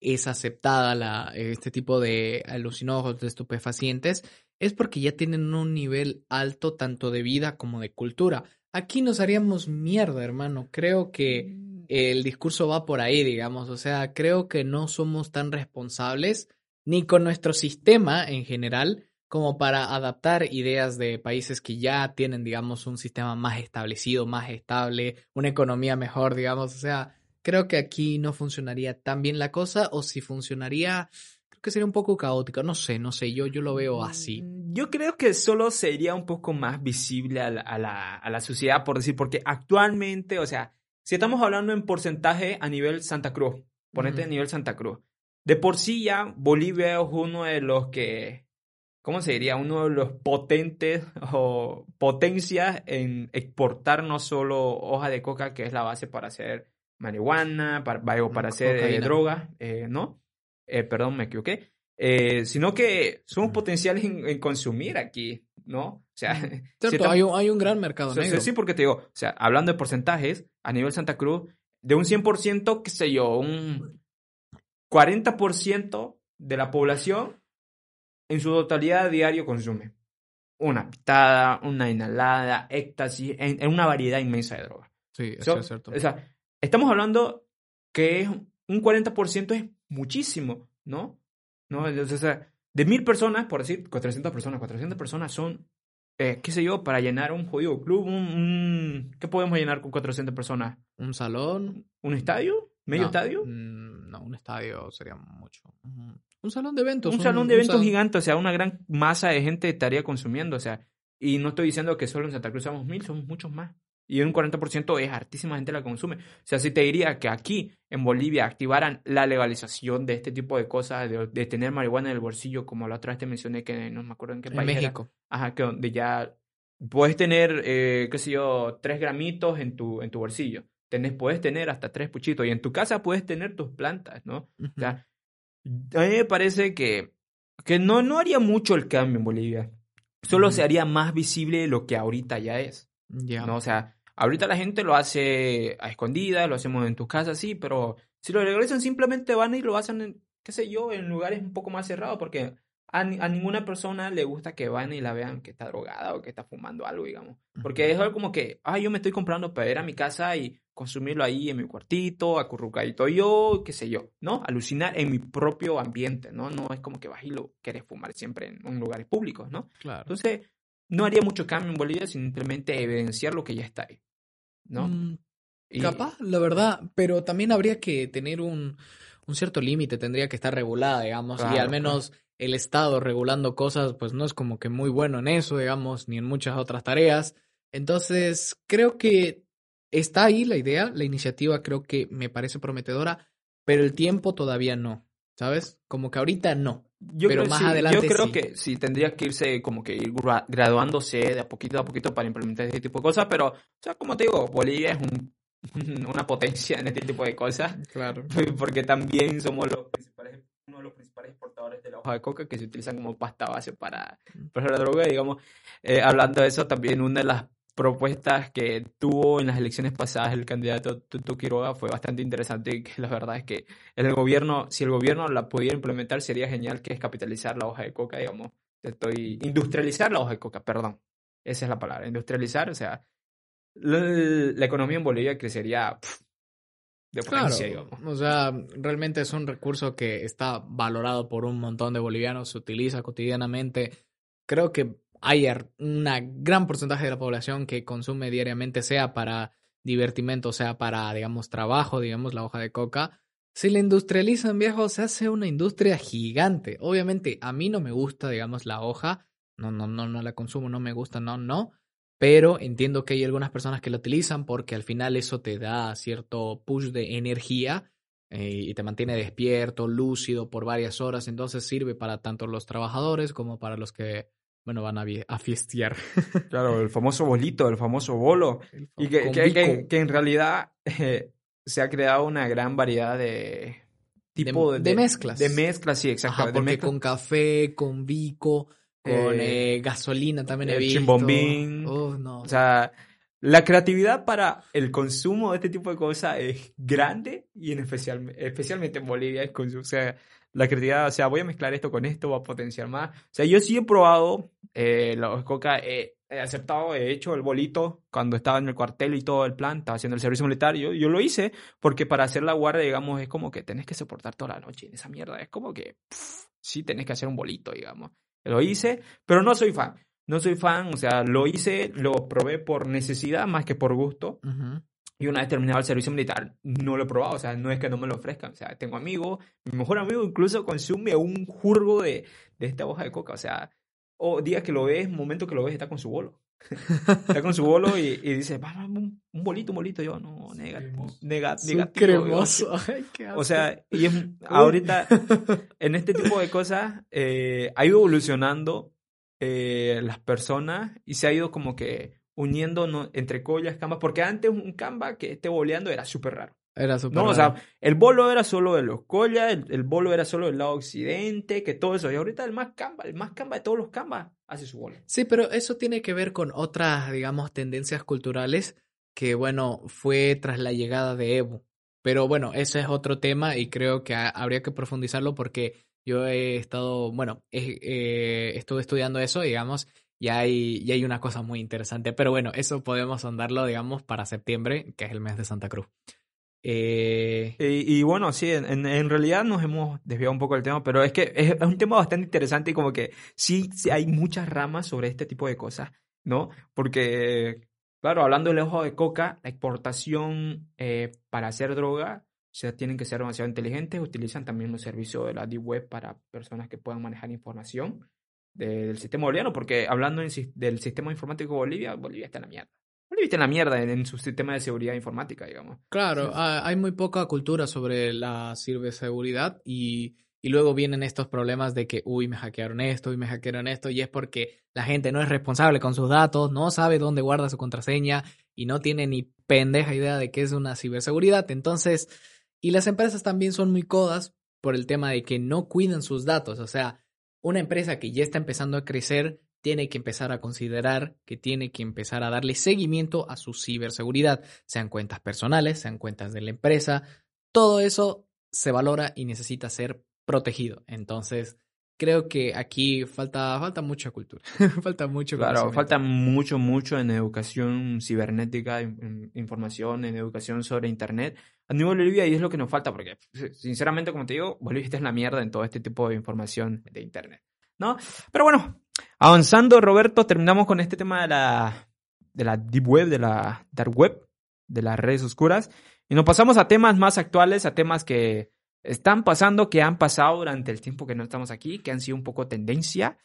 es aceptada la, este tipo de alucinógenos, de estupefacientes, es porque ya tienen un nivel alto tanto de vida como de cultura. Aquí nos haríamos mierda, hermano. Creo que mm. el discurso va por ahí, digamos. O sea, creo que no somos tan responsables ni con nuestro sistema en general, como para adaptar ideas de países que ya tienen, digamos, un sistema más establecido, más estable, una economía mejor, digamos. O sea, creo que aquí no funcionaría tan bien la cosa, o si funcionaría, creo que sería un poco caótico. No sé, no sé, yo, yo lo veo así. Mm, Yo creo que solo sería un poco más visible a la, a la, a la sociedad, por decir, porque actualmente, o sea, si estamos hablando en porcentaje a nivel Santa Cruz, ponete a nivel Santa Cruz, de por sí ya Bolivia es uno de los que, ¿cómo se diría? Uno de los potentes [LAUGHS] o potencias en exportar no solo hoja de coca, que es la base para hacer marihuana, para, para hacer eh, drogas, eh, ¿no? Eh, perdón, me equivoqué. Eh, sino que somos Mm. potenciales en, en consumir aquí, ¿no? O sea, [LAUGHS] si Cierto, hay un, hay un gran mercado o sea, negro. Sí, porque te digo, o sea, hablando de porcentajes, a nivel Santa Cruz, de un 100%, qué sé yo, un 40% de la población en su totalidad diario consume una pitada, una inhalada, éxtasis, en, en una variedad inmensa de drogas. Sí, eso So, es cierto. O sea, estamos hablando que es un 40% es muchísimo, ¿no? ¿No? Entonces, o sea, de mil personas, por decir, 400 personas, 400 personas son, eh, qué sé yo, para llenar un jodido club, un, un- ¿qué podemos llenar con 400 personas? Un salón. ¿Un estadio? ¿Medio No, estadio? No, un estadio sería mucho. Un salón de eventos. Un salón de eventos sal- gigante, o sea, una gran masa de gente estaría consumiendo, o sea, y no estoy diciendo que solo en Santa Cruz somos mil, somos muchos más. Y un 40% es hartísima gente la consume. O sea, si te diría que aquí en Bolivia activaran la legalización de este tipo de cosas, de, de tener marihuana en el bolsillo, como la otra vez te mencioné, que no me acuerdo en qué En país era. México. Ajá, que donde ya puedes tener, eh, qué sé yo, tres gramitos en tu, en tu bolsillo. Tenés, puedes tener hasta tres puchitos. Y en tu casa puedes tener tus plantas, ¿no? O sea, a mí me parece que, que no, no haría mucho el cambio en Bolivia. Solo se haría más visible lo que ahorita ya es. Ya. ¿no? O sea, ahorita la gente lo hace a escondidas, lo hacemos en tus casas, sí, pero si lo legalizan simplemente van y lo hacen, en, qué sé yo, en lugares un poco más cerrados, porque a, a ninguna persona le gusta que van y la vean que está drogada o que está fumando algo, digamos. Porque es algo como que, ah, yo me estoy comprando para ir a mi casa y consumirlo ahí en mi cuartito, acurrucadito yo, qué sé yo, ¿no? Alucinar en mi propio ambiente, ¿no? No es como que vas y lo quieres fumar siempre en, en lugares públicos, ¿no? Claro. Entonces, no haría mucho cambio en Bolivia, simplemente evidenciar lo que ya está ahí, ¿no? Mm, Y- Capaz, la verdad, pero también habría que tener un, un cierto límite, tendría que estar regulada, digamos, y al menos el Estado regulando cosas, pues no es como que muy bueno en eso, digamos, ni en muchas otras tareas. Entonces, creo que está ahí la idea, la iniciativa creo que me parece prometedora, pero el tiempo todavía no, ¿sabes? Como que ahorita no. Yo pero creo, más sí, adelante Yo creo sí. que sí, tendría que irse como que ir gra- graduándose de a poquito a poquito para implementar este tipo de cosas, pero, o sea, como te digo, Bolivia es un- [LAUGHS] una potencia en este tipo de cosas, Claro. [LAUGHS] porque también somos los principales, uno de los principales exportadores de la hoja de coca que se utilizan como pasta base para, para la droga, digamos. Eh, hablando de eso, también una de las propuestas que tuvo en las elecciones pasadas el candidato Tuto Quiroga fue bastante interesante y que la verdad es que el gobierno, si el gobierno la pudiera implementar sería genial que es capitalizar la hoja de coca, digamos. Estoy industrializar la hoja de coca, perdón. Esa es la palabra, industrializar, o sea, la, la economía en Bolivia crecería de Claro, potencia, digamos. o sea, realmente es un recurso que está valorado por un montón de bolivianos, se utiliza cotidianamente. Creo que hay ar- una gran porcentaje de la población que consume diariamente, sea para divertimento, sea para, digamos, trabajo, digamos, la hoja de coca. Si la industrializan, viejo, se hace una industria gigante. Obviamente, a mí no me gusta, digamos, la hoja. No, no, no, no la consumo, no me gusta, no, no. Pero entiendo que hay algunas personas que la utilizan porque al final eso te da cierto push de energía eh, y te mantiene despierto, lúcido por varias horas. Entonces sirve para tanto los trabajadores como para los que, bueno, van a, a fiestear. [LAUGHS] Claro, el famoso bolito, el famoso bolo. Y que, que, que- en realidad eh, se ha creado una gran variedad de tipo de mezclas. De mezclas, sí, exacto. Ajá, de porque mezclas. con café, con bico, con Eh, eh, gasolina también he el visto. chimbombín. Oh, no. O sea, la creatividad para el consumo de este tipo de cosas es grande y en especial, especialmente en Bolivia es consu- o sea, la creatividad, o sea, voy a mezclar esto con esto, voy a potenciar más. O sea, yo sí he probado eh, la coca, eh, he aceptado, he hecho el bolito cuando estaba en el cuartel y todo el plan, estaba haciendo el servicio militar, yo, yo lo hice porque para hacer la guardia, digamos, es como que tenés que soportar toda la noche en esa mierda, es como que, pff, sí, tenés que hacer un bolito, digamos. Lo hice, pero no soy fan. No soy fan, o sea, lo hice, lo probé por necesidad más que por gusto. Y una vez terminado el servicio militar, no lo he probado, o sea, no es que no me lo ofrezcan, o sea, tengo amigos, mi mejor amigo incluso consume un jurgo de, de esta hoja de coca, o sea, o días que lo ves, momento que lo ves, está con su bolo. Está con su bolo y, y dice, vamos, un, un bolito, un bolito, yo, no, nega, nega- negativo. yo. cremoso. Ay, qué O sea, y es, [LAUGHS] ahorita, en este tipo de cosas, eh, ha ido evolucionando eh, las personas y se ha ido como que uniendo ¿no? entre collas, canvas, porque antes un canva que esté boleando era súper raro. Era No, o sea, el bolo era solo de los collas, el, el bolo era solo del lado occidente, que todo eso. Y ahorita el más canva, el más canva de todos los canvas hace su bolo. Sí, pero eso tiene que ver con otras, digamos, tendencias culturales que, bueno, fue tras la llegada de Evo. Pero bueno, ese es otro tema y creo que ha- habría que profundizarlo porque yo he estado, bueno, he- eh, estuve estudiando eso, digamos, y hay, y hay una cosa muy interesante. Pero bueno, eso podemos andarlo, digamos, para septiembre, que es el mes de Santa Cruz. Eh, Y, bueno, sí, en, realidad nos hemos desviado un poco del tema, pero es que es, un tema bastante interesante y como que sí, sí hay muchas ramas sobre este tipo de cosas, ¿no? Porque, claro, hablando del ojo de coca, la exportación eh, para hacer droga, o sea, tienen que ser demasiado inteligentes, utilizan también los servicios de la Deep Web para personas que puedan manejar información de- del sistema boliviano, porque hablando del sistema informático de Bolivia, Bolivia está en la mierda. Está en la mierda en, en su sistema de seguridad informática, digamos. Claro, Sí. ha- hay muy poca cultura sobre la ciberseguridad y, y luego vienen estos problemas de que, uy, me hackearon esto, uy, me hackearon esto, y es porque la gente no es responsable con sus datos, no sabe dónde guarda su contraseña y no tiene ni pendeja idea de qué es una ciberseguridad. Entonces, y las empresas también son muy codas por el tema de que no cuidan sus datos. O sea, una empresa que ya está empezando a crecer tiene que empezar a considerar que tiene que empezar a darle seguimiento a su ciberseguridad, sean cuentas personales, sean cuentas de la empresa, todo eso se valora y necesita ser protegido. Entonces, creo que aquí falta, falta mucha cultura, [LAUGHS] falta mucho Claro, falta mucho, mucho en educación cibernética, en, en información, en educación sobre Internet. A nivel Bolivia, y es lo que nos falta, porque sinceramente, como te digo, Bolivia está en la mierda en todo este tipo de información de Internet, ¿no? Pero bueno, avanzando, Roberto, terminamos con este tema de la, de la Deep Web, de la Dark Web, de las redes oscuras, y nos pasamos a temas más actuales, a temas que están pasando, que han pasado durante el tiempo que no estamos aquí, que han sido un poco tendencia.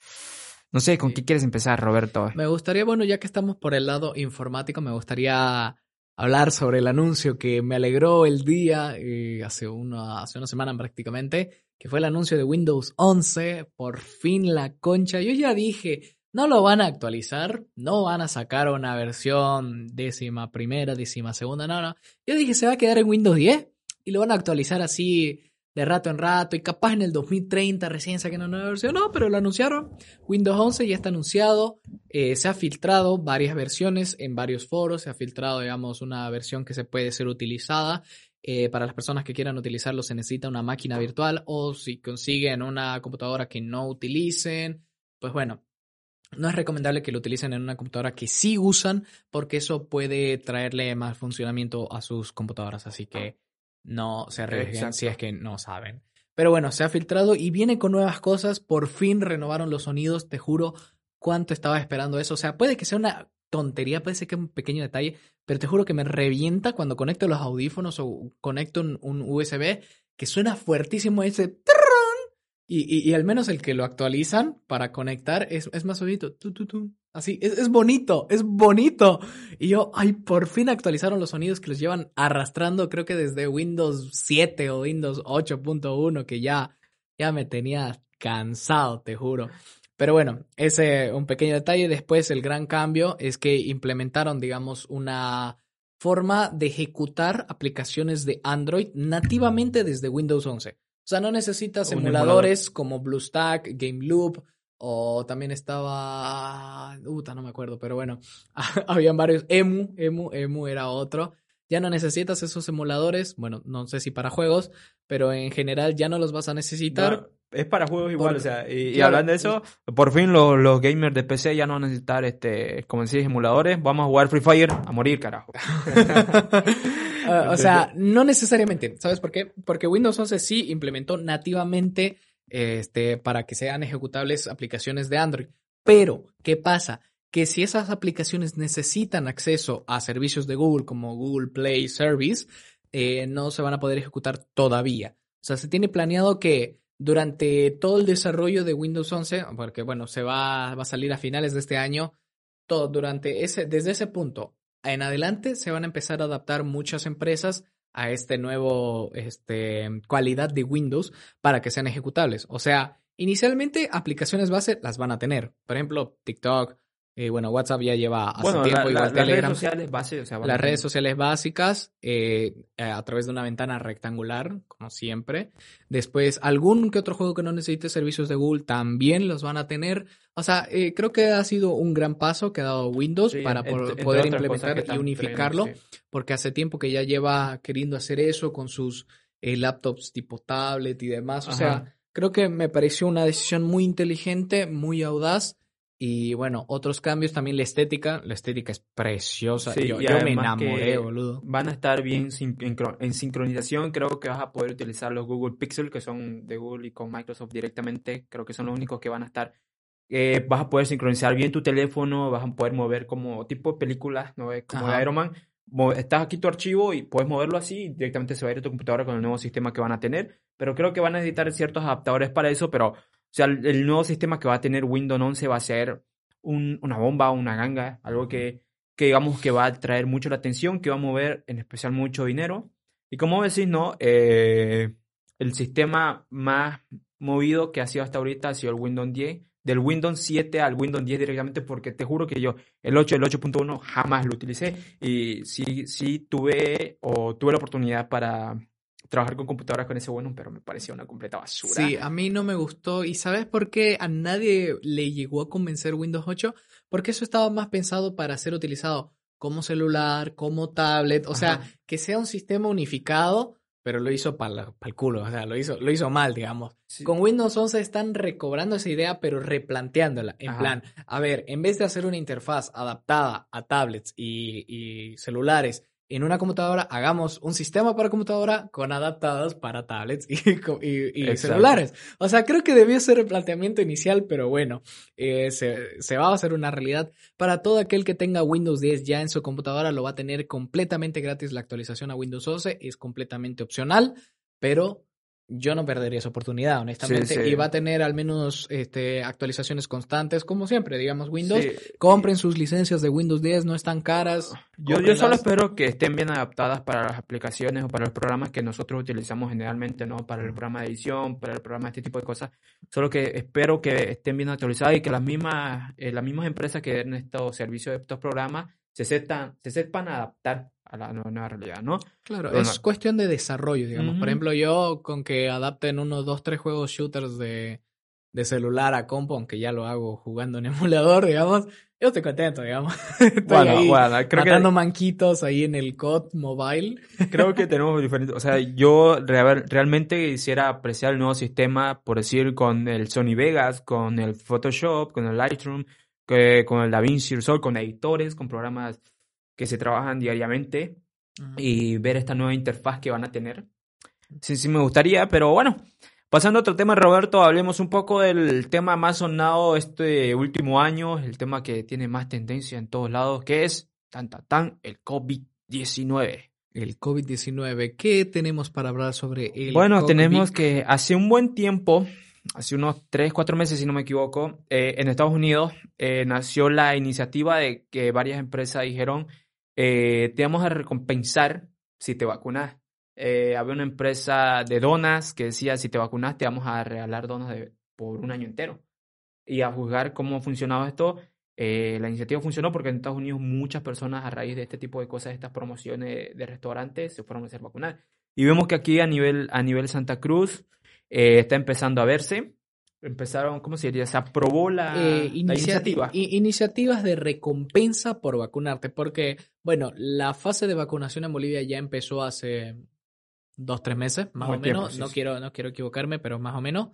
No sé, ¿con Sí. qué quieres empezar, Roberto? Me gustaría, bueno, ya que estamos por el lado informático, me gustaría hablar sobre el anuncio que me alegró el día eh, hace, una, hace una semana prácticamente, que fue el anuncio de Windows 11, por fin la concha. Yo ya dije, no lo van a actualizar, no van a sacar una versión décima primera, décima segunda, no, no. Yo dije, se va a quedar en Windows 10 y lo van a actualizar así de rato en rato y capaz en el 2030 recién saquen una nueva versión. No, pero lo anunciaron. Windows 11 ya está anunciado. eh, se ha filtrado varias versiones en varios foros. Se ha filtrado, digamos, una versión que se puede ser utilizada. Eh, para las personas que quieran utilizarlo se necesita una máquina virtual o si consiguen una computadora que no utilicen, pues bueno, no es recomendable que lo utilicen en una computadora que sí usan porque eso puede traerle más funcionamiento a sus computadoras. Así que no se arriesguen si es que no saben. Pero bueno, se ha filtrado y viene con nuevas cosas. Por fin renovaron los sonidos. Te juro cuánto estaba esperando eso. O sea, puede que sea una tontería, puede ser que es un pequeño detalle, pero te juro que me revienta cuando conecto los audífonos o conecto un, un USB que suena fuertísimo ese. Y, y, al menos el que lo actualizan para conectar es, es más suavito. Tu, tu, tu. Así, es, es bonito, es bonito. Y yo, ay, por fin actualizaron los sonidos que los llevan arrastrando, creo que desde Windows 7 o Windows 8.1, que ya, ya me tenía cansado, te juro. Pero bueno, ese un pequeño detalle. Después el gran cambio es que implementaron, digamos, una forma de ejecutar aplicaciones de Android nativamente desde Windows 11. O sea, no necesitas emuladores como BlueStack, GameLoop o también estaba... Uta, no me acuerdo, pero bueno, [LAUGHS] habían varios. Emu, Emu, Emu era otro. Ya no necesitas esos emuladores, bueno, no sé si para juegos, pero en general ya no los vas a necesitar. Es para juegos igual, Por- o sea, y, hablando de eso, por fin los, los gamers de PC ya no van a necesitar, este, como decís, emuladores, vamos a jugar Free Fire a morir, carajo. [LAUGHS] [LAUGHS] Ah, o sea, no necesariamente. ¿Sabes por qué? Porque Windows 11 sí implementó nativamente este, para que sean ejecutables aplicaciones de Android. Pero, ¿qué pasa? Que si esas aplicaciones necesitan acceso a servicios de Google como Google Play Service, eh, no se van a poder ejecutar todavía. O sea, se tiene planeado que durante todo el desarrollo de Windows 11, porque bueno, se va, va a salir a finales de este año, todo durante ese, desde ese punto en adelante se van a empezar a adaptar muchas empresas a este nuevo este, cualidad de Windows para que sean ejecutables. O sea, inicialmente aplicaciones base las van a tener. Por ejemplo, TikTok, eh, bueno, WhatsApp ya lleva hace tiempo. las redes sociales básicas. las redes sociales básicas eh, a través de una ventana rectangular, como siempre. Después, algún que otro juego que no necesite servicios de Google también los van a tener. O sea, eh, creo que ha sido un gran paso que ha dado Windows para poder implementar y unificarlo, porque hace tiempo que ya lleva queriendo hacer eso con sus laptops tipo tablet y demás. O sea, creo que me pareció una decisión muy inteligente, muy audaz y bueno, otros cambios también la estética. La estética es preciosa. yo, me enamoré, boludo. Van a estar bien en sincronización. Creo que vas a poder utilizar los Google Pixel, que son de Google y con Microsoft directamente. Creo que son los únicos que van a estar. Eh, vas a poder sincronizar bien tu teléfono. Vas a poder mover como tipo películas, ¿no? como de Iron Man. Estás aquí tu archivo y puedes moverlo así. Directamente se va a ir a tu computadora con el nuevo sistema que van a tener. Pero creo que van a necesitar ciertos adaptadores para eso. Pero sea, el, nuevo sistema que va a tener Windows 11 va a ser una bomba, una ganga, algo que, que digamos que va a traer mucho la atención, que va a mover en especial mucho dinero. Y como decís, ¿no? Eh, el sistema más movido que ha sido hasta ahorita ha sido el Windows 10, del Windows 7 al Windows 10 directamente, porque te juro que yo el 8, el 8.1 jamás lo utilicé y sí, sí tuve o tuve la oportunidad para trabajar con computadoras con ese bueno, pero me parecía una completa basura. Sí, a mí no me gustó. ¿Y sabes por qué a nadie le llegó a convencer Windows 8? Porque eso estaba más pensado para ser utilizado como celular, como tablet, o sea, que sea un sistema unificado, pero lo hizo para el culo, o sea, lo hizo, lo hizo mal, digamos. Con Windows 11 están recobrando esa idea, pero replanteándola. En plan, a ver, en vez de hacer una interfaz adaptada a tablets y, y celulares en una computadora hagamos un sistema para computadora con adaptados para tablets [LAUGHS] y, celulares. O sea, creo que debió ser el planteamiento inicial, pero bueno, eh, se, se, va a hacer una realidad. Para todo aquel que tenga Windows 10 ya en su computadora, lo va a tener completamente gratis la actualización a Windows 11. Es completamente opcional, pero yo no perdería esa oportunidad, honestamente. Y va a tener al menos este, actualizaciones constantes, como siempre, digamos, Windows. Compren sus licencias de Windows 10, no están caras. Yo, yo solo espero que estén bien adaptadas para las aplicaciones o para los programas que nosotros utilizamos generalmente, ¿no? Para el programa de edición, para el programa de este tipo de cosas. Solo que espero que estén bien actualizadas y que las mismas, eh, las mismas empresas que den estos servicios estos programas se sepan, se sepan adaptar a la nueva realidad, ¿no? Claro, es cuestión de desarrollo, digamos. Por ejemplo, yo con que adapten unos dos, tres juegos shooters de, de celular a compo, aunque ya lo hago jugando en [LAUGHS] emulador, digamos, yo estoy contento, digamos. [LAUGHS] Estoy bueno, ahí bueno, creo matando manquitos ahí en el COD mobile. [LAUGHS] Creo que tenemos diferentes, o sea, yo realmente quisiera apreciar el nuevo sistema, por decir, con el Sony Vegas, con el Photoshop, con el Lightroom, con el DaVinci Resolve, con editores, con programas que se trabajan diariamente y ver esta nueva interfaz que van a tener. Sí, sí me gustaría, pero bueno, pasando a otro tema, Roberto, hablemos un poco del tema más sonado este último año, el tema que tiene más tendencia en todos lados, que es tan, tan, tan el COVID-19. El COVID-19, ¿qué tenemos para hablar sobre el Bueno, tenemos que hace un buen tiempo hace unos 3, 4 meses, si no me equivoco, eh, en Estados Unidos eh, nació la iniciativa de que varias empresas dijeron eh, te vamos a recompensar si te vacunas. Eh, había una empresa de donas que decía, si te vacunas, te vamos a regalar donas de, por un año entero. Y a juzgar cómo funcionaba esto, eh, la iniciativa funcionó porque en Estados Unidos muchas personas a raíz de este tipo de cosas, estas promociones de restaurantes, se fueron a hacer vacunar. Y vemos que aquí a nivel, a nivel Santa Cruz está empezando a verse empezaron, ¿cómo se diría? Se aprobó la, eh, iniciativa. Iniciativas de recompensa por vacunarte, porque, bueno, la fase de vacunación en Bolivia ya empezó hace dos, tres meses, más o menos. no, quiero, no quiero equivocarme, pero más o menos.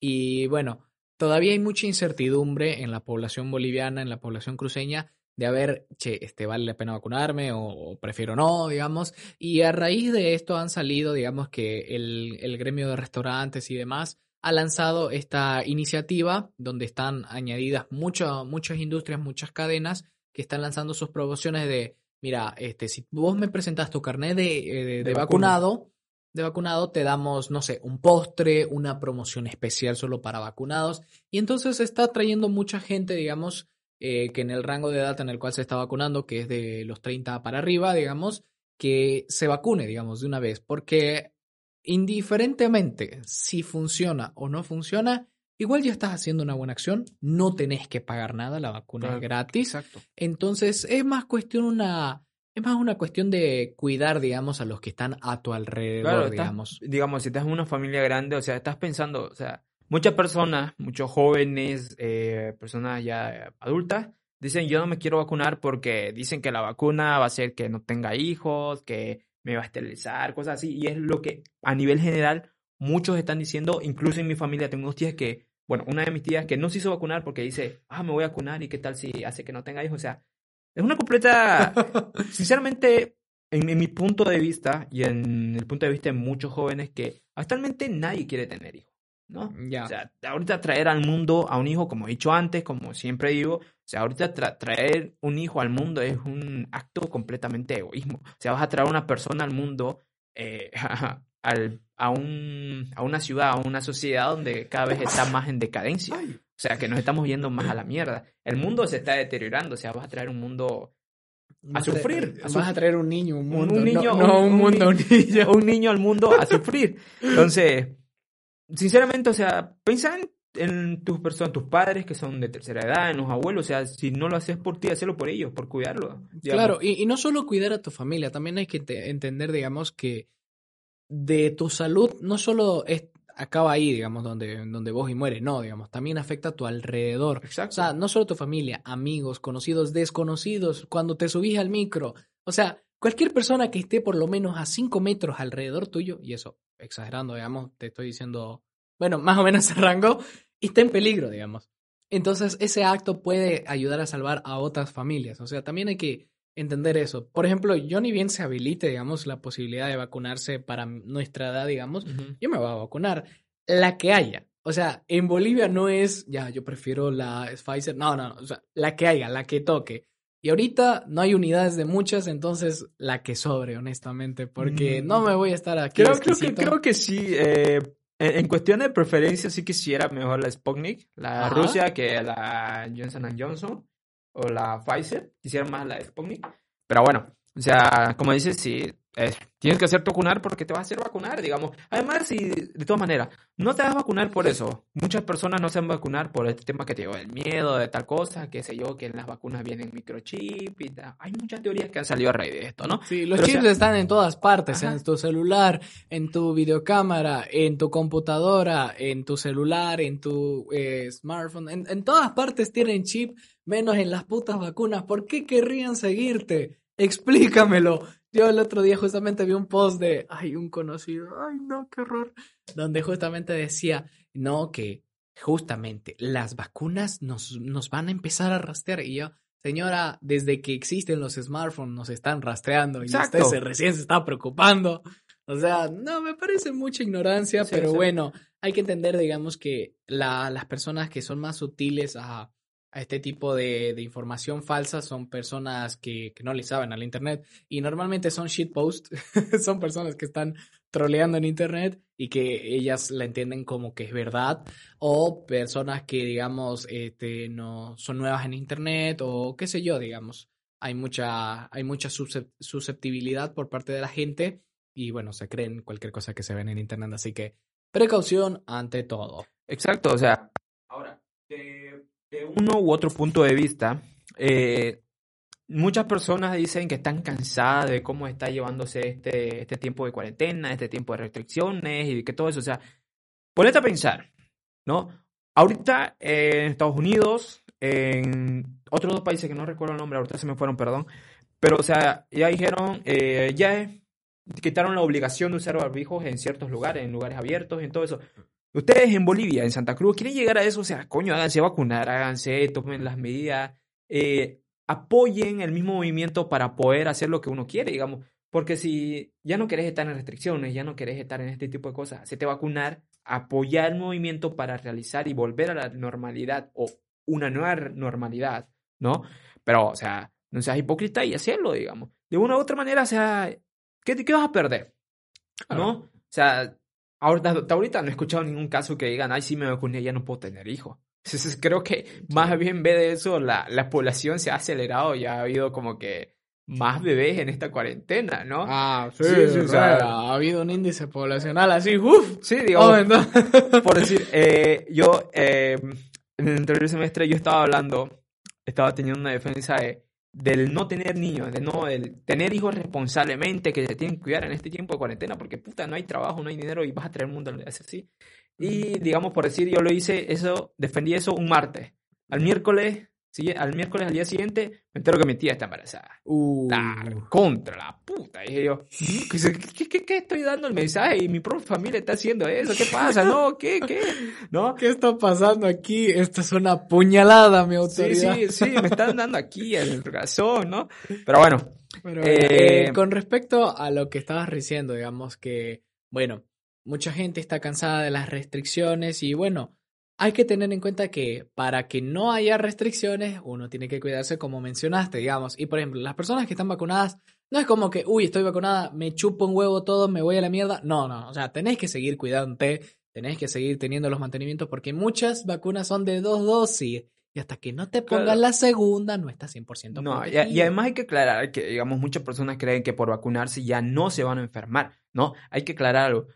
Y bueno, todavía hay mucha incertidumbre en la población boliviana, en la población cruceña, de a ver, che, este, vale la pena vacunarme o, prefiero no, digamos. Y a raíz de esto han salido, digamos, que el, el gremio de restaurantes y demás ha lanzado esta iniciativa donde están añadidas muchas muchas industrias, muchas cadenas que están lanzando sus promociones de, mira, este, si vos me presentas tu carnet de, eh, de, de vacunado, de vacunado te damos, no sé, un postre, una promoción especial solo para vacunados. Y entonces está trayendo mucha gente, digamos, eh, que en el rango de edad en el cual se está vacunando, que es de los 30 para arriba, digamos, que se vacune, digamos, de una vez. Porque indiferentemente si funciona o no funciona, igual ya estás haciendo una buena acción, no tenés que pagar nada, la vacuna es gratis. Exacto. Entonces es más cuestión una es más una cuestión de cuidar, digamos, a los que están a tu alrededor, Claro, estás- digamos. digamos, si estás en una familia grande, o sea, estás pensando, o sea, muchas personas, muchos jóvenes, eh, personas ya adultas, dicen, yo no me quiero vacunar porque dicen que la vacuna va a hacer que no tenga hijos, que me va a esterilizar, cosas así. Y es lo que a nivel general muchos están diciendo, incluso en mi familia tengo dos tías que, bueno, una de mis tías que no se hizo vacunar porque dice, ah, me voy a vacunar y qué tal si hace que no tenga hijos. O sea, es una completa [LAUGHS] sinceramente, en, en mi punto de vista y en el punto de vista de muchos jóvenes que actualmente nadie quiere tener hijos, ¿no? Ya. O sea, ahorita traer al mundo a un hijo, como he dicho antes, como siempre digo, o sea, ahorita tra- traer un hijo al mundo es un acto completamente egoísmo. O sea, vas a traer una persona al mundo, eh, [LAUGHS] al- a, un, a una ciudad, a una sociedad donde cada vez está más en decadencia. O sea, que nos estamos yendo más a la mierda. El mundo se está deteriorando, o sea, vas a traer un mundo a sufrir, a Vas a traer un niño, un Un- mundo. un niño, no, no un- un, un mundo, un niño. [LAUGHS] un niño al mundo a sufrir. Entonces, sinceramente, o sea, piensa en, en tus personas, tus padres que son de tercera edad, en los abuelos, o sea, si no lo haces por ti, hacelo por ellos, por cuidarlo. digamos. Claro, y, y no solo cuidar a tu familia, también hay que te- entender, digamos, que de tu salud no solo es, acaba ahí, digamos, donde, donde vos y mueres, no, digamos, también afecta a tu alrededor. O Exacto. sea, no solo tu familia, amigos, conocidos, desconocidos, cuando te subís al micro. O sea, cualquier persona que esté por lo menos a 5 metros alrededor tuyo, y eso, exagerando, digamos, te estoy diciendo, bueno, más o menos [LAUGHS] ese rango, está en peligro, digamos. Entonces, ese acto puede ayudar a salvar a otras familias. O sea, también hay que entender eso. Por ejemplo, yo ni bien se habilite, digamos, la posibilidad de vacunarse para nuestra edad, digamos, yo me voy a vacunar. La que haya. O sea, en Bolivia no es, ya, yo prefiero la Pfizer. No, no, o sea, la que haya, la que toque. Y ahorita no hay unidades de muchas, entonces la que sobre, honestamente, porque Mm. no me voy a estar aquí. Creo, creo, que, creo que sí. eh, en, en cuestión de preferencia, sí quisiera mejor la Sputnik, la Ajá. Rusia, que la Johnson Johnson o la Pfizer. Quisiera más la Sputnik. Pero bueno, o sea, como dices, sí, tienes que hacerte vacunar porque te vas a hacer vacunar, digamos. Además, si de todas maneras, no te vas a vacunar por eso. Muchas personas no se van a vacunar por este tema que te digo, el miedo de tal cosa, qué sé yo, que en las vacunas vienen microchip y tal. Hay muchas teorías que han salido a raíz de esto, ¿no? Sí, los Pero, o chips sea- están en todas partes, Ajá. en tu celular, en tu videocámara, en tu computadora, en tu celular, en tu eh, smartphone, en, en todas partes tienen chip, menos en las putas vacunas. ¿Por qué querrían seguirte? Explícamelo. Yo el otro día justamente vi un post de, ay, un conocido, ay, no, qué horror, donde justamente decía, no, que justamente las vacunas nos, nos van a empezar a rastrear. Y yo, señora, desde que existen los smartphones nos están rastreando y Exacto. usted se, recién se está preocupando. O sea, no, me parece mucha ignorancia, Sí, pero sí. bueno, hay que entender, digamos, que la- las personas que son más sutiles a, a este tipo de, de información falsa son personas que, que no le saben al Internet y normalmente son shitpost, [LAUGHS] son personas que están troleando en Internet y que ellas la entienden como que es verdad o personas que, digamos, este, no son nuevas en Internet o qué sé yo, digamos. Hay mucha, hay mucha suscep- susceptibilidad por parte de la gente y bueno, se creen cualquier cosa que se ven en Internet, así que precaución ante todo. Exacto, o sea, ahora, de, de uno u otro punto de vista, eh, muchas personas dicen que están cansadas de cómo está llevándose este, este tiempo de cuarentena, este tiempo de restricciones y que todo eso, o sea, ponete a pensar, ¿no? Ahorita eh, en Estados Unidos, en otros dos países que no recuerdo el nombre, ahorita se me fueron, perdón, pero o sea, ya dijeron, eh, ya quitaron la obligación de usar barbijos en ciertos lugares, en lugares abiertos, en todo eso. Ustedes en Bolivia, en Santa Cruz, quieren llegar a eso, o sea, coño, háganse vacunar, háganse, tomen las medidas, eh, apoyen el mismo movimiento para poder hacer lo que uno quiere, digamos. Porque si ya no querés estar en restricciones, ya no querés estar en este tipo de cosas, hacete vacunar apoyar el movimiento para realizar y volver a la normalidad o una nueva normalidad, ¿no? Pero, o sea, no seas hipócrita y hacerlo, digamos. De una u otra manera, o sea, ¿qué, qué vas a perder? ¿No? O sea, ahorita, hasta ahorita no he escuchado ningún caso que digan, ay, sí me vacuné, ya no puedo tener hijos. Entonces, creo que más bien en vez de eso, la, la población se ha acelerado y ha habido como que más bebés en esta cuarentena, ¿no? Ah, sí, Sí, sí, o sea, ha habido un índice poblacional así, uff. Sí, digamos, Oh, por decir, eh, yo eh, en el anterior semestre yo estaba hablando, estaba teniendo una defensa de, del no tener niños, de no el tener hijos responsablemente, que se tienen que cuidar en este tiempo de cuarentena, porque puta, no hay trabajo, no hay dinero y vas a traer el mundo así. Y digamos, por decir, yo lo hice eso, defendí eso un martes. Al miércoles, al miércoles al día siguiente, me entero que mi tía está embarazada. Uh, La contra la puta. Dije yo, [LAUGHS] ¿qué, qué, qué, qué estoy dando el mensaje? Y mi propia familia está haciendo eso. ¿Qué pasa? No, ¿qué? ¿Qué? ¿No? [LAUGHS] ¿Qué está pasando aquí? Esta es una puñalada, mi Sí, autoridad. sí, sí, me están [LAUGHS] dando aquí el razón, ¿no? Pero bueno, Pero, Eh, eh, con respecto a lo que estabas diciendo, digamos que, bueno, mucha gente está cansada de las restricciones y bueno, hay que tener en cuenta que para que no haya restricciones, uno tiene que cuidarse como mencionaste, digamos. Y por ejemplo, las personas que están vacunadas, no es como que, uy, estoy vacunada, me chupo un huevo todo, me voy a la mierda. No, no, o sea, tenés que seguir cuidándote, tenés que seguir teniendo los mantenimientos porque muchas vacunas son de dos dosis. Y hasta que no te pongas Claro. la segunda, no estás 100% no, y, además hay que aclarar que, digamos, muchas personas creen que por vacunarse ya no se van a enfermar, ¿no? Hay que aclarar algo.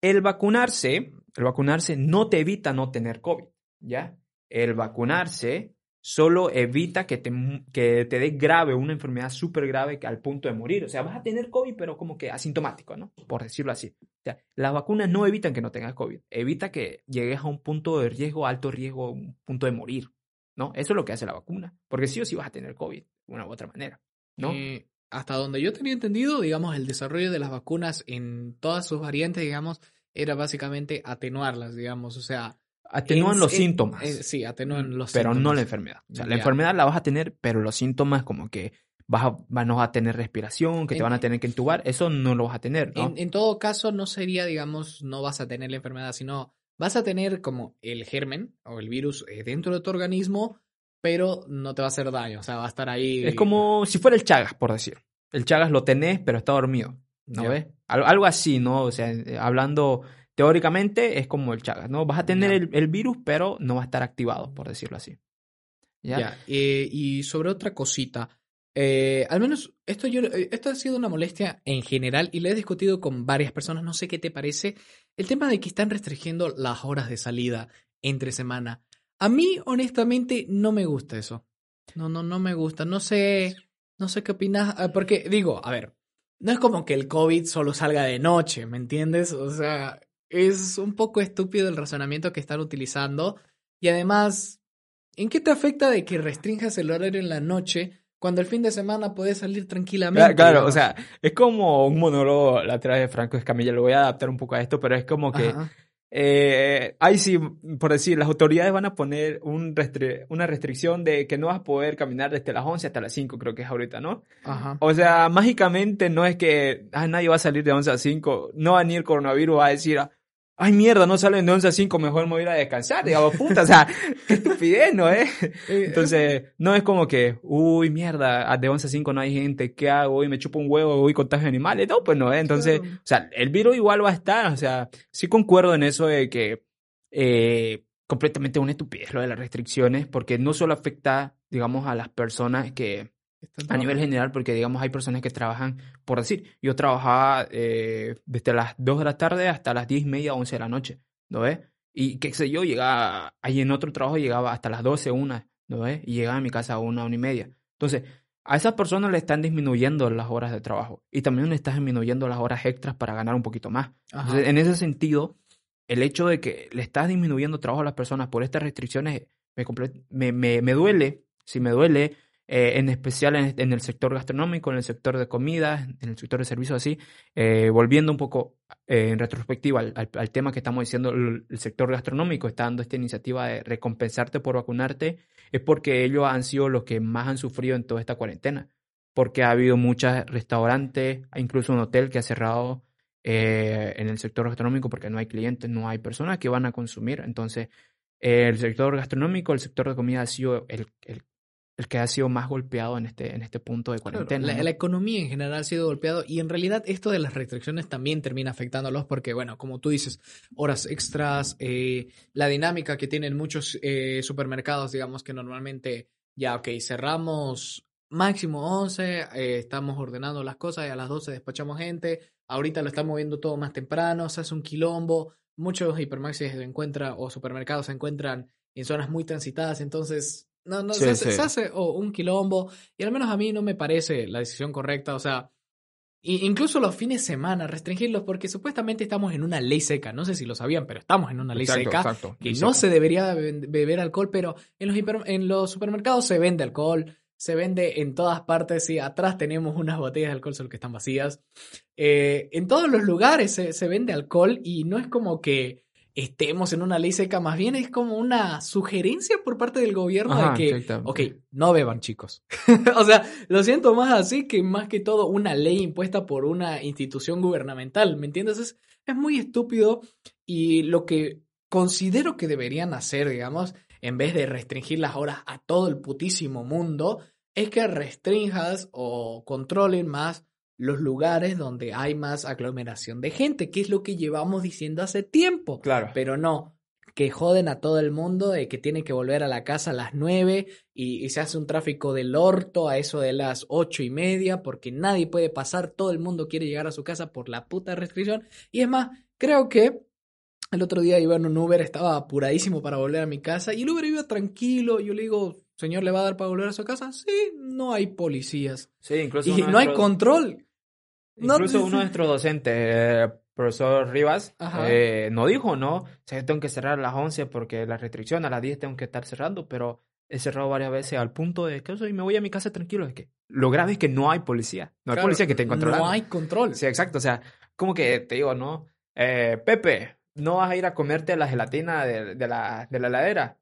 El vacunarse, el vacunarse no te evita no tener COVID, ¿ya? El vacunarse solo evita que te, que te dé grave, una enfermedad súper grave que al punto de morir. O sea, vas a tener COVID, pero como que asintomático, ¿no? Por decirlo así. O sea, las vacunas no evitan que no tengas COVID, evita que llegues a un punto de riesgo, alto riesgo, un punto de morir, ¿no? Eso es lo que hace la vacuna, porque sí o sí vas a tener COVID, de una u otra manera, ¿no? Eh, hasta donde yo tenía entendido, digamos, el desarrollo de las vacunas en todas sus variantes, digamos, era básicamente atenuarlas, digamos, o sea... Atenúan en- los en- síntomas, eh, sí, atenúan los pero no síntomas. la enfermedad. O sea, la enfermedad la vas a tener, pero los síntomas como que vas a, vas- no a tener respiración, que te van a tener que entubar, eso no lo vas a tener, ¿no? En, en todo caso, no sería, digamos, no vas a tener la enfermedad, sino vas a tener como el germen o el virus eh, dentro de tu organismo, pero no te va a hacer daño, o sea, va a estar ahí. Es como si fuera el Chagas, por decir. El Chagas lo tenés, pero está dormido, ¿no Ya. ves? Algo, algo así, ¿no? O sea, eh, hablando teóricamente es como el Chagas, ¿no? Vas a tener el, el virus, pero no va a estar activado, por decirlo así. ¿Ya? Eh, y sobre otra cosita, eh, al menos esto, yo, esto ha sido una molestia en general y lo he discutido con varias personas, no sé qué te parece, el tema de que están restringiendo las horas de salida entre semana. A mí, honestamente, no me gusta eso. No, no, no me gusta. No sé, no sé qué opinas, porque digo, a ver, no es como que el COVID solo salga de noche, ¿me entiendes? O sea, es un poco estúpido el razonamiento que están utilizando y además... ¿En qué te afecta de que restrinjas el horario en la noche cuando el fin de semana puedes salir tranquilamente? Claro, claro, o sea, es como un monólogo la de Franco Escamilla, lo voy a adaptar un poco a esto, pero es como que, Ajá. Eh, ahí sí, por decir, las autoridades van a poner un restri- una restricción de que no vas a poder caminar desde las 11 hasta las 5, creo que es ahorita, ¿no? Ajá. O sea, mágicamente no es que ah, nadie va a salir de 11 a 5, no va a ni el coronavirus va a decir, ay mierda, no salen de 11 a 5, mejor me voy a ir a descansar, digamos, puta, o sea, [LAUGHS] qué estupidez, ¿no eh? Entonces, no es como que, uy, mierda, de 11 a 5 no hay gente, ¿qué hago? Hoy me chupo un huevo, hoy contagio animales. No, pues no, ¿eh? Entonces, Claro. o sea, el virus igual va a estar, o sea, sí concuerdo en eso de que eh, completamente una estupidez lo de las restricciones, porque no solo afecta, digamos, a las personas que, a nivel general, porque digamos hay personas que trabajan, por decir, yo trabajaba eh, desde las 2 de la tarde hasta las 10 y media, 11 de la noche, ¿no ves? Y qué sé yo, llegaba, ahí en otro trabajo llegaba hasta las 12, una, ¿no ves? Y llegaba a mi casa a una, una y media. Entonces, a esas personas le están disminuyendo las horas de trabajo y también le estás disminuyendo las horas extras para ganar un poquito más. Entonces, en ese sentido, el hecho de que le estás disminuyendo trabajo a las personas por estas restricciones me, me, me, me duele, sí me duele, eh, en especial en, en el sector gastronómico, en el sector de comida, en el sector de servicios así, eh, volviendo un poco eh, en retrospectiva al, al- al tema que estamos diciendo, el, el sector gastronómico está dando esta iniciativa de recompensarte por vacunarte, es porque ellos han sido los que más han sufrido en toda esta cuarentena, porque ha habido muchos restaurantes, incluso un hotel que ha cerrado eh, en el sector gastronómico porque no hay clientes, no hay personas que van a consumir. Entonces, eh, el sector gastronómico, el sector de comida ha sido el, el, el que ha sido más golpeado en este, en este punto de Claro, cuarentena. la, ¿no? la economía en general ha sido golpeado y en realidad esto de las restricciones también termina afectándolos porque, bueno, como tú dices, horas extras, eh, la dinámica que tienen muchos eh, supermercados, digamos que normalmente ya, ok, cerramos máximo 11, eh, estamos ordenando las cosas y a las 12 despachamos gente, ahorita lo estamos viendo todo más temprano, se hace un quilombo, muchos hipermaxis se encuentran o supermercados se encuentran en zonas muy transitadas, entonces... No, no, Sí, se, hace, sí. se hace oh, un quilombo y al menos a mí no me parece la decisión correcta. O sea, incluso los fines de semana, restringirlos, porque supuestamente estamos en una ley seca. No sé si lo sabían, pero estamos en una ley Exacto, seca. exacto. Que no se debería be- beber alcohol, pero en los, hiper- en los supermercados se vende alcohol, se vende en todas partes. Y atrás tenemos unas botellas de alcohol, solo que están vacías. Eh, en todos los lugares se, se vende alcohol y no es como que estemos en una ley seca, más bien es como una sugerencia por parte del gobierno Ajá, de que, ok, no beban chicos. [LAUGHS] o sea, lo siento más así que más que todo una ley impuesta por una institución gubernamental, ¿me entiendes? Es, es muy estúpido y lo que considero que deberían hacer, digamos, en vez de restringir las horas a todo el putísimo mundo, es que restringas o controlen más los lugares donde hay más aglomeración de gente, que es lo que llevamos diciendo hace tiempo. Claro. Pero no, que joden a todo el mundo de que tiene que volver a la casa a las 9 y, y se hace un tráfico del orto a eso de las ocho y media porque nadie puede pasar, todo el mundo quiere llegar a su casa por la puta restricción. Y es más, creo que el otro día iba en un Uber, estaba apuradísimo para volver a mi casa y el Uber iba tranquilo. Yo le digo, señor, ¿le va a dar para volver a su casa? Sí, no hay policías. Sí, incluso Y no hay control. No- Incluso uno de nuestros docentes, eh, profesor Rivas, eh, no dijo, ¿no? O sea, yo tengo que cerrar a las 11 porque la restricción a las 10 tengo que estar cerrando, pero he cerrado varias veces al punto de que y me voy a mi casa tranquilo. Es que lo grave es que no hay policía. No hay policía que te controlando. No hay control. Sí, exacto. O sea, como que te digo, ¿no? Eh, Pepe, no vas a ir a comerte la gelatina de, de la, de la heladera.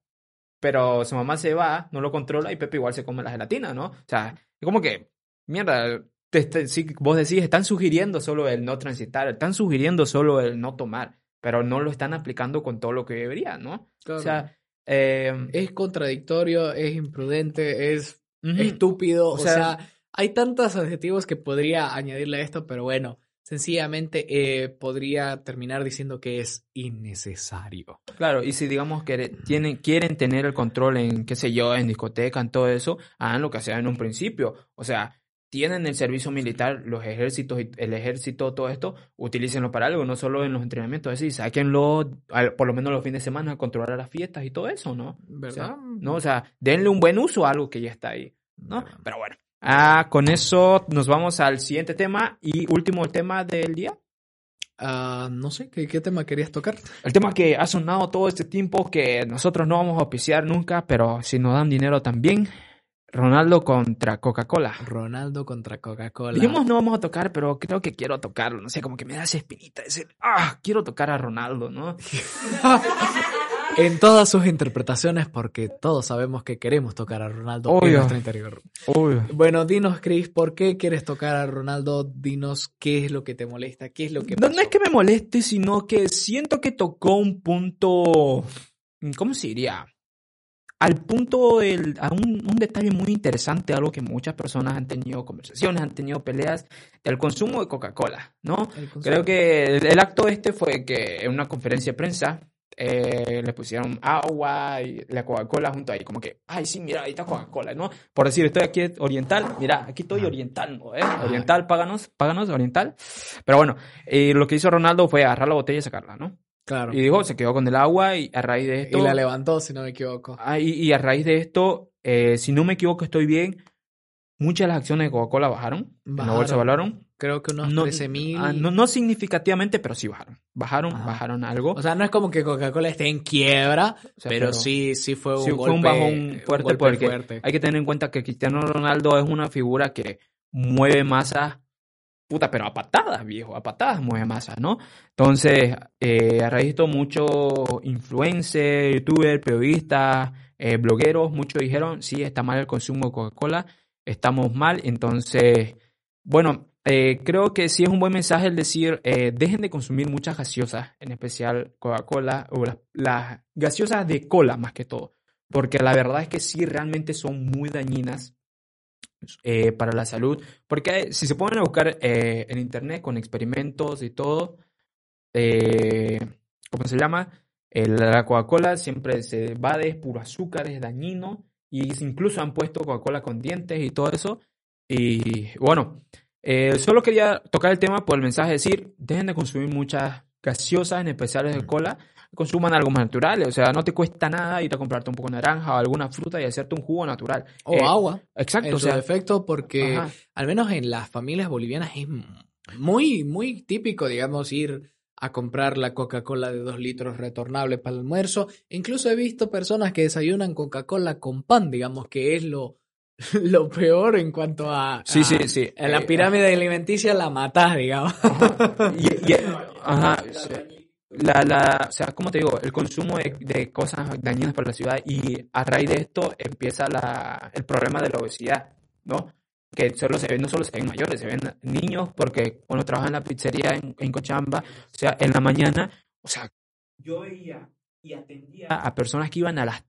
Pero su mamá se va, no lo controla y Pepe igual se come la gelatina, ¿no? O sea, es como que, mierda, te- te- sí, vos decís, están sugiriendo solo el no transitar, están sugiriendo solo el no tomar, pero no lo están aplicando con todo lo que debería, ¿no? Claro. O sea, eh, es contradictorio, es imprudente, es ujú. estúpido. O sea- sea, hay tantos adjetivos que podría añadirle a esto, pero bueno, sencillamente eh, podría terminar diciendo que es innecesario. Claro, y si digamos que tienen, quieren tener el control en, qué sé yo, en discoteca, en todo eso, hagan lo que hacían en un principio. O sea, tienen el servicio militar, los ejércitos, y- el ejército, todo esto, utilícenlo para algo, no solo en los entrenamientos, es decir, sáquenlo al- por lo menos los fines de semana a controlar las fiestas y todo eso, ¿no? O ¿Verdad? sea, no, o sea, denle un buen uso a algo que ya está ahí, ¿no? ¿Verdad? Pero bueno, ah, con eso nos vamos al siguiente tema y último tema del día. Ah, no sé, ¿qué, qué tema querías tocar? El tema que ha sonado todo este tiempo, que nosotros no vamos a auspiciar nunca, pero si nos dan dinero también, Ronaldo contra Coca-Cola. Ronaldo contra Coca-Cola. Dijimos no vamos a tocar, pero creo que quiero tocarlo, no sé, como que me da esa espinita, decir, ah, quiero tocar a Ronaldo, ¿no? [LAUGHS] En todas sus interpretaciones, porque todos sabemos que queremos tocar a Ronaldo en nuestro interior. Bueno, dinos, Chris, ¿por qué quieres tocar a Ronaldo? Dinos qué es lo que te molesta, qué es lo que No, es que me moleste, sino que siento que tocó un punto, ¿cómo se diría? Al punto, del, a un, un detalle muy interesante, algo que muchas personas han tenido conversaciones, han tenido peleas, del consumo de Coca-Cola, ¿no? Creo que el, el acto este fue que en una conferencia de prensa eh, le pusieron agua y la Coca-Cola junto ahí, como que, ay, sí, mira, ahí está Coca-Cola, ¿no? Por decir, estoy aquí oriental, mira, aquí estoy oriental, ¿no? ¿Eh? Oriental, páganos, páganos, oriental. Pero bueno, eh, lo que hizo Ronaldo fue agarrar la botella y sacarla, ¿no? Claro. Y dijo, se quedó con el agua y a raíz de esto... Y la levantó, si no me equivoco. Ah, y, y a raíz de esto, eh, si no me equivoco, estoy bien, muchas de las acciones de Coca-Cola bajaron, la bolsa valoraron. Creo que unos No, 13 mil. ah, no, no significativamente, pero sí bajaron. Bajaron, Ajá. bajaron algo. O sea, no es como que Coca-Cola esté en quiebra, O sea, pero, sí, sí fue un sí golpe. fue un bajón fuerte porque fuerte. hay que tener en cuenta que Cristiano Ronaldo es una figura que mueve masas, puta, pero a patadas, viejo, a patadas mueve masas, ¿no? Entonces, eh, a raíz de esto, muchos influencers, youtubers, periodistas, eh, blogueros, muchos dijeron, sí, está mal el consumo de Coca-Cola, estamos mal, entonces, bueno, eh, creo que sí es un buen mensaje el decir, eh, dejen de consumir muchas gaseosas, en especial Coca-Cola o las, las gaseosas de cola más que todo, porque la verdad es que sí realmente son muy dañinas eh, para la salud, porque si se ponen a buscar eh, en internet con experimentos y todo, eh, ¿cómo se llama? La Coca-Cola siempre se va de puro azúcar, es dañino, y incluso han puesto Coca-Cola con dientes y todo eso. Y bueno, eh, solo quería tocar el tema por el mensaje de decir, dejen de consumir muchas gaseosas, en especial de cola, consuman algo más natural, o sea, no te cuesta nada ir a comprarte un poco de naranja o alguna fruta y hacerte un jugo natural. O Eh, agua. Exacto, En o su sea, defecto, porque ajá. al menos en las familias bolivianas es muy, muy típico, digamos, ir a comprar la Coca-Cola de dos litros retornable para el almuerzo. Incluso he visto personas que desayunan Coca-Cola con pan, digamos, que es lo, [LAUGHS] lo peor en cuanto a, Sí, a- sí, sí. a la Eh, pirámide alimenticia la matás, digamos. Y, y- ajá, [LAUGHS] sí. La, la, o sea, como te digo, el consumo de, de cosas dañinas para la ciudad y a raíz de esto empieza la, el problema de la obesidad, ¿no? Que solo se ven, no solo se ven mayores, se ven niños, porque cuando trabajan en la pizzería en, en Cochabamba, o sea, en la mañana, o sea, yo veía y atendía a personas que iban a las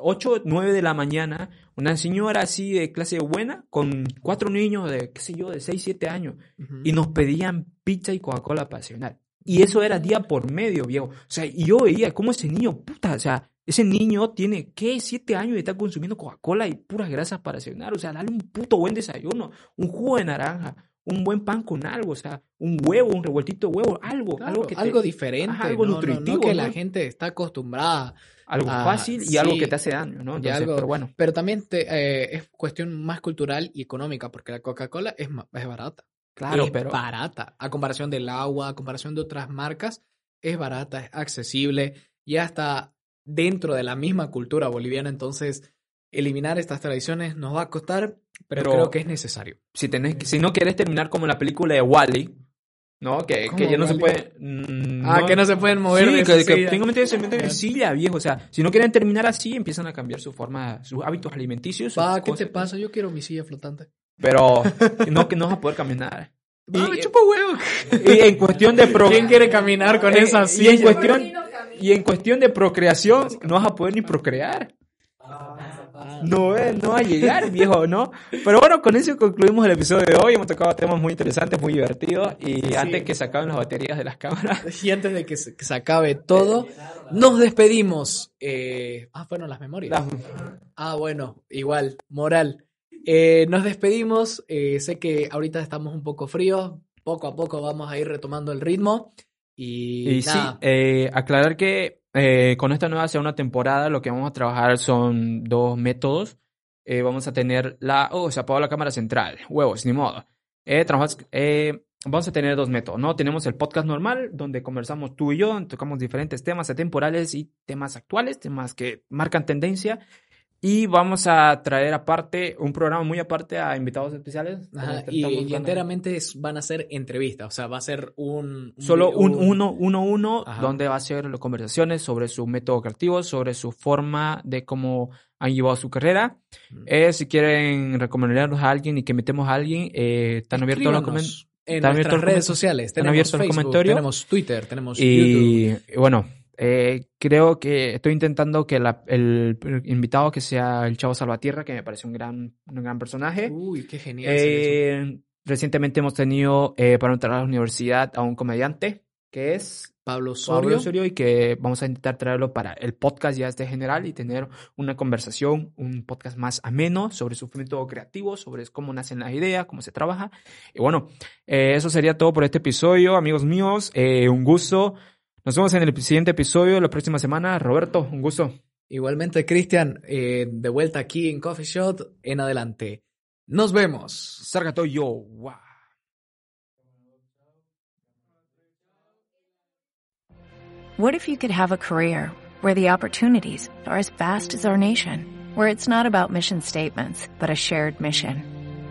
8, 9 de la mañana, una señora así de clase buena, con cuatro niños de, qué sé yo, de 6, 7 años, y nos pedían pizza y Coca-Cola para desayunar. Y eso era día por medio, viejo. O sea, y yo veía cómo ese niño, puta, o sea, ese niño tiene, ¿qué? Siete años y está consumiendo Coca-Cola y puras grasas para desayunar. O sea, dale un puto buen desayuno, un jugo de naranja, un buen pan con algo, o sea, un huevo, un revueltito de huevo, algo, Claro, algo que te- algo diferente, Ajá, algo no, no- no nutritivo, que la gente está acostumbrada algo fácil y algo que te hace daño, ¿no? Entonces, algo- pero bueno. Pero también te- eh, es cuestión más cultural y económica, porque la Coca-Cola es, ma- es barata. Claro, es pero barata. A comparación del agua, a comparación de otras marcas, es barata, es accesible y hasta dentro de la misma cultura boliviana. Entonces, eliminar estas tradiciones nos va a costar, pero, Pero- creo que es necesario. si tenés si no quieres terminar como la película de Wally, ¿no? Que, que ¿Cómo ya no se puede. mm, Ah, que no se pueden mover Sí, de que, que técnicamente se meten en silla, viejo. O sea, si no quieren terminar así, empiezan a cambiar su forma, sus hábitos alimenticios. Pa, ¿qué cosas. te pasa? Yo quiero mi silla flotante. Pero [LAUGHS] no, que no vas a poder caminar. Ah, Y- me chupa huevo. Y en cuestión de pro- [LAUGHS] ¿Quién quiere caminar con Eh, esa y en silla? cuestión y en cuestión de procreación no vas a poder ni procrear. No, eh, no va a llegar, viejo, ¿no? Pero bueno, con eso concluimos el episodio de hoy. Hemos tocado temas muy interesantes, muy divertidos. Y Sí. antes que se acaben las baterías de las cámaras, [LAUGHS] Y antes de que se, que se acabe todo, nos despedimos. Eh, ah, fueron las memorias. las- Ah, bueno, igual, moral. Eh, nos despedimos. eh, sé que ahorita estamos un poco fríos. Poco a poco vamos a ir retomando el ritmo. Y, Y sí, nada, eh, aclarar que eh, con esta nueva segunda temporada lo que vamos a trabajar son dos métodos. Eh, vamos a tener la... Oh, se apagó la cámara central. Huevos, ni modo. Eh, trabajamos- vamos a tener dos métodos, ¿no? Tenemos el podcast normal, donde conversamos tú y yo, tocamos diferentes temas atemporales y temas actuales, temas que marcan tendencia. Y vamos a traer aparte, un programa muy aparte a invitados especiales. ajá, y, y enteramente es- van a ser entrevistas. O sea, va a ser un. un Solo un uno, uno, uno, Ajá. donde va a ser las conversaciones sobre su método creativo, sobre su forma de cómo han llevado su carrera. Mm. Eh, si quieren recomendarnos a alguien y que metemos a alguien, eh, están abiertos los comentarios. En están abiertos nuestras redes sociales. Tenemos Facebook, tenemos Twitter, tenemos YouTube. Y bueno, eh, creo que estoy intentando que la- el, el invitado que sea el Chavo Salvatierra, que me parece un gran, un gran personaje. Uy, qué genial. Eh, recientemente hemos tenido eh, para entrar a la universidad a un comediante que es Pablo Pablo Osorio. Osorio y que vamos a intentar traerlo para el podcast ya este general y tener una conversación, un podcast más ameno sobre su método creativo, sobre cómo nacen las ideas, cómo se trabaja. Y bueno, eh, eso sería todo por este episodio, amigos míos. eh, un gusto. Nos vemos en el siguiente episodio la próxima semana. Roberto, un gusto. Igualmente, Cristian, eh, de vuelta aquí en Coffee Shot en adelante. Nos vemos. Sargato yo. Wow. What if you could have a career where the opportunities are as vast as our nation, where it's not about mission statements, but a shared mission?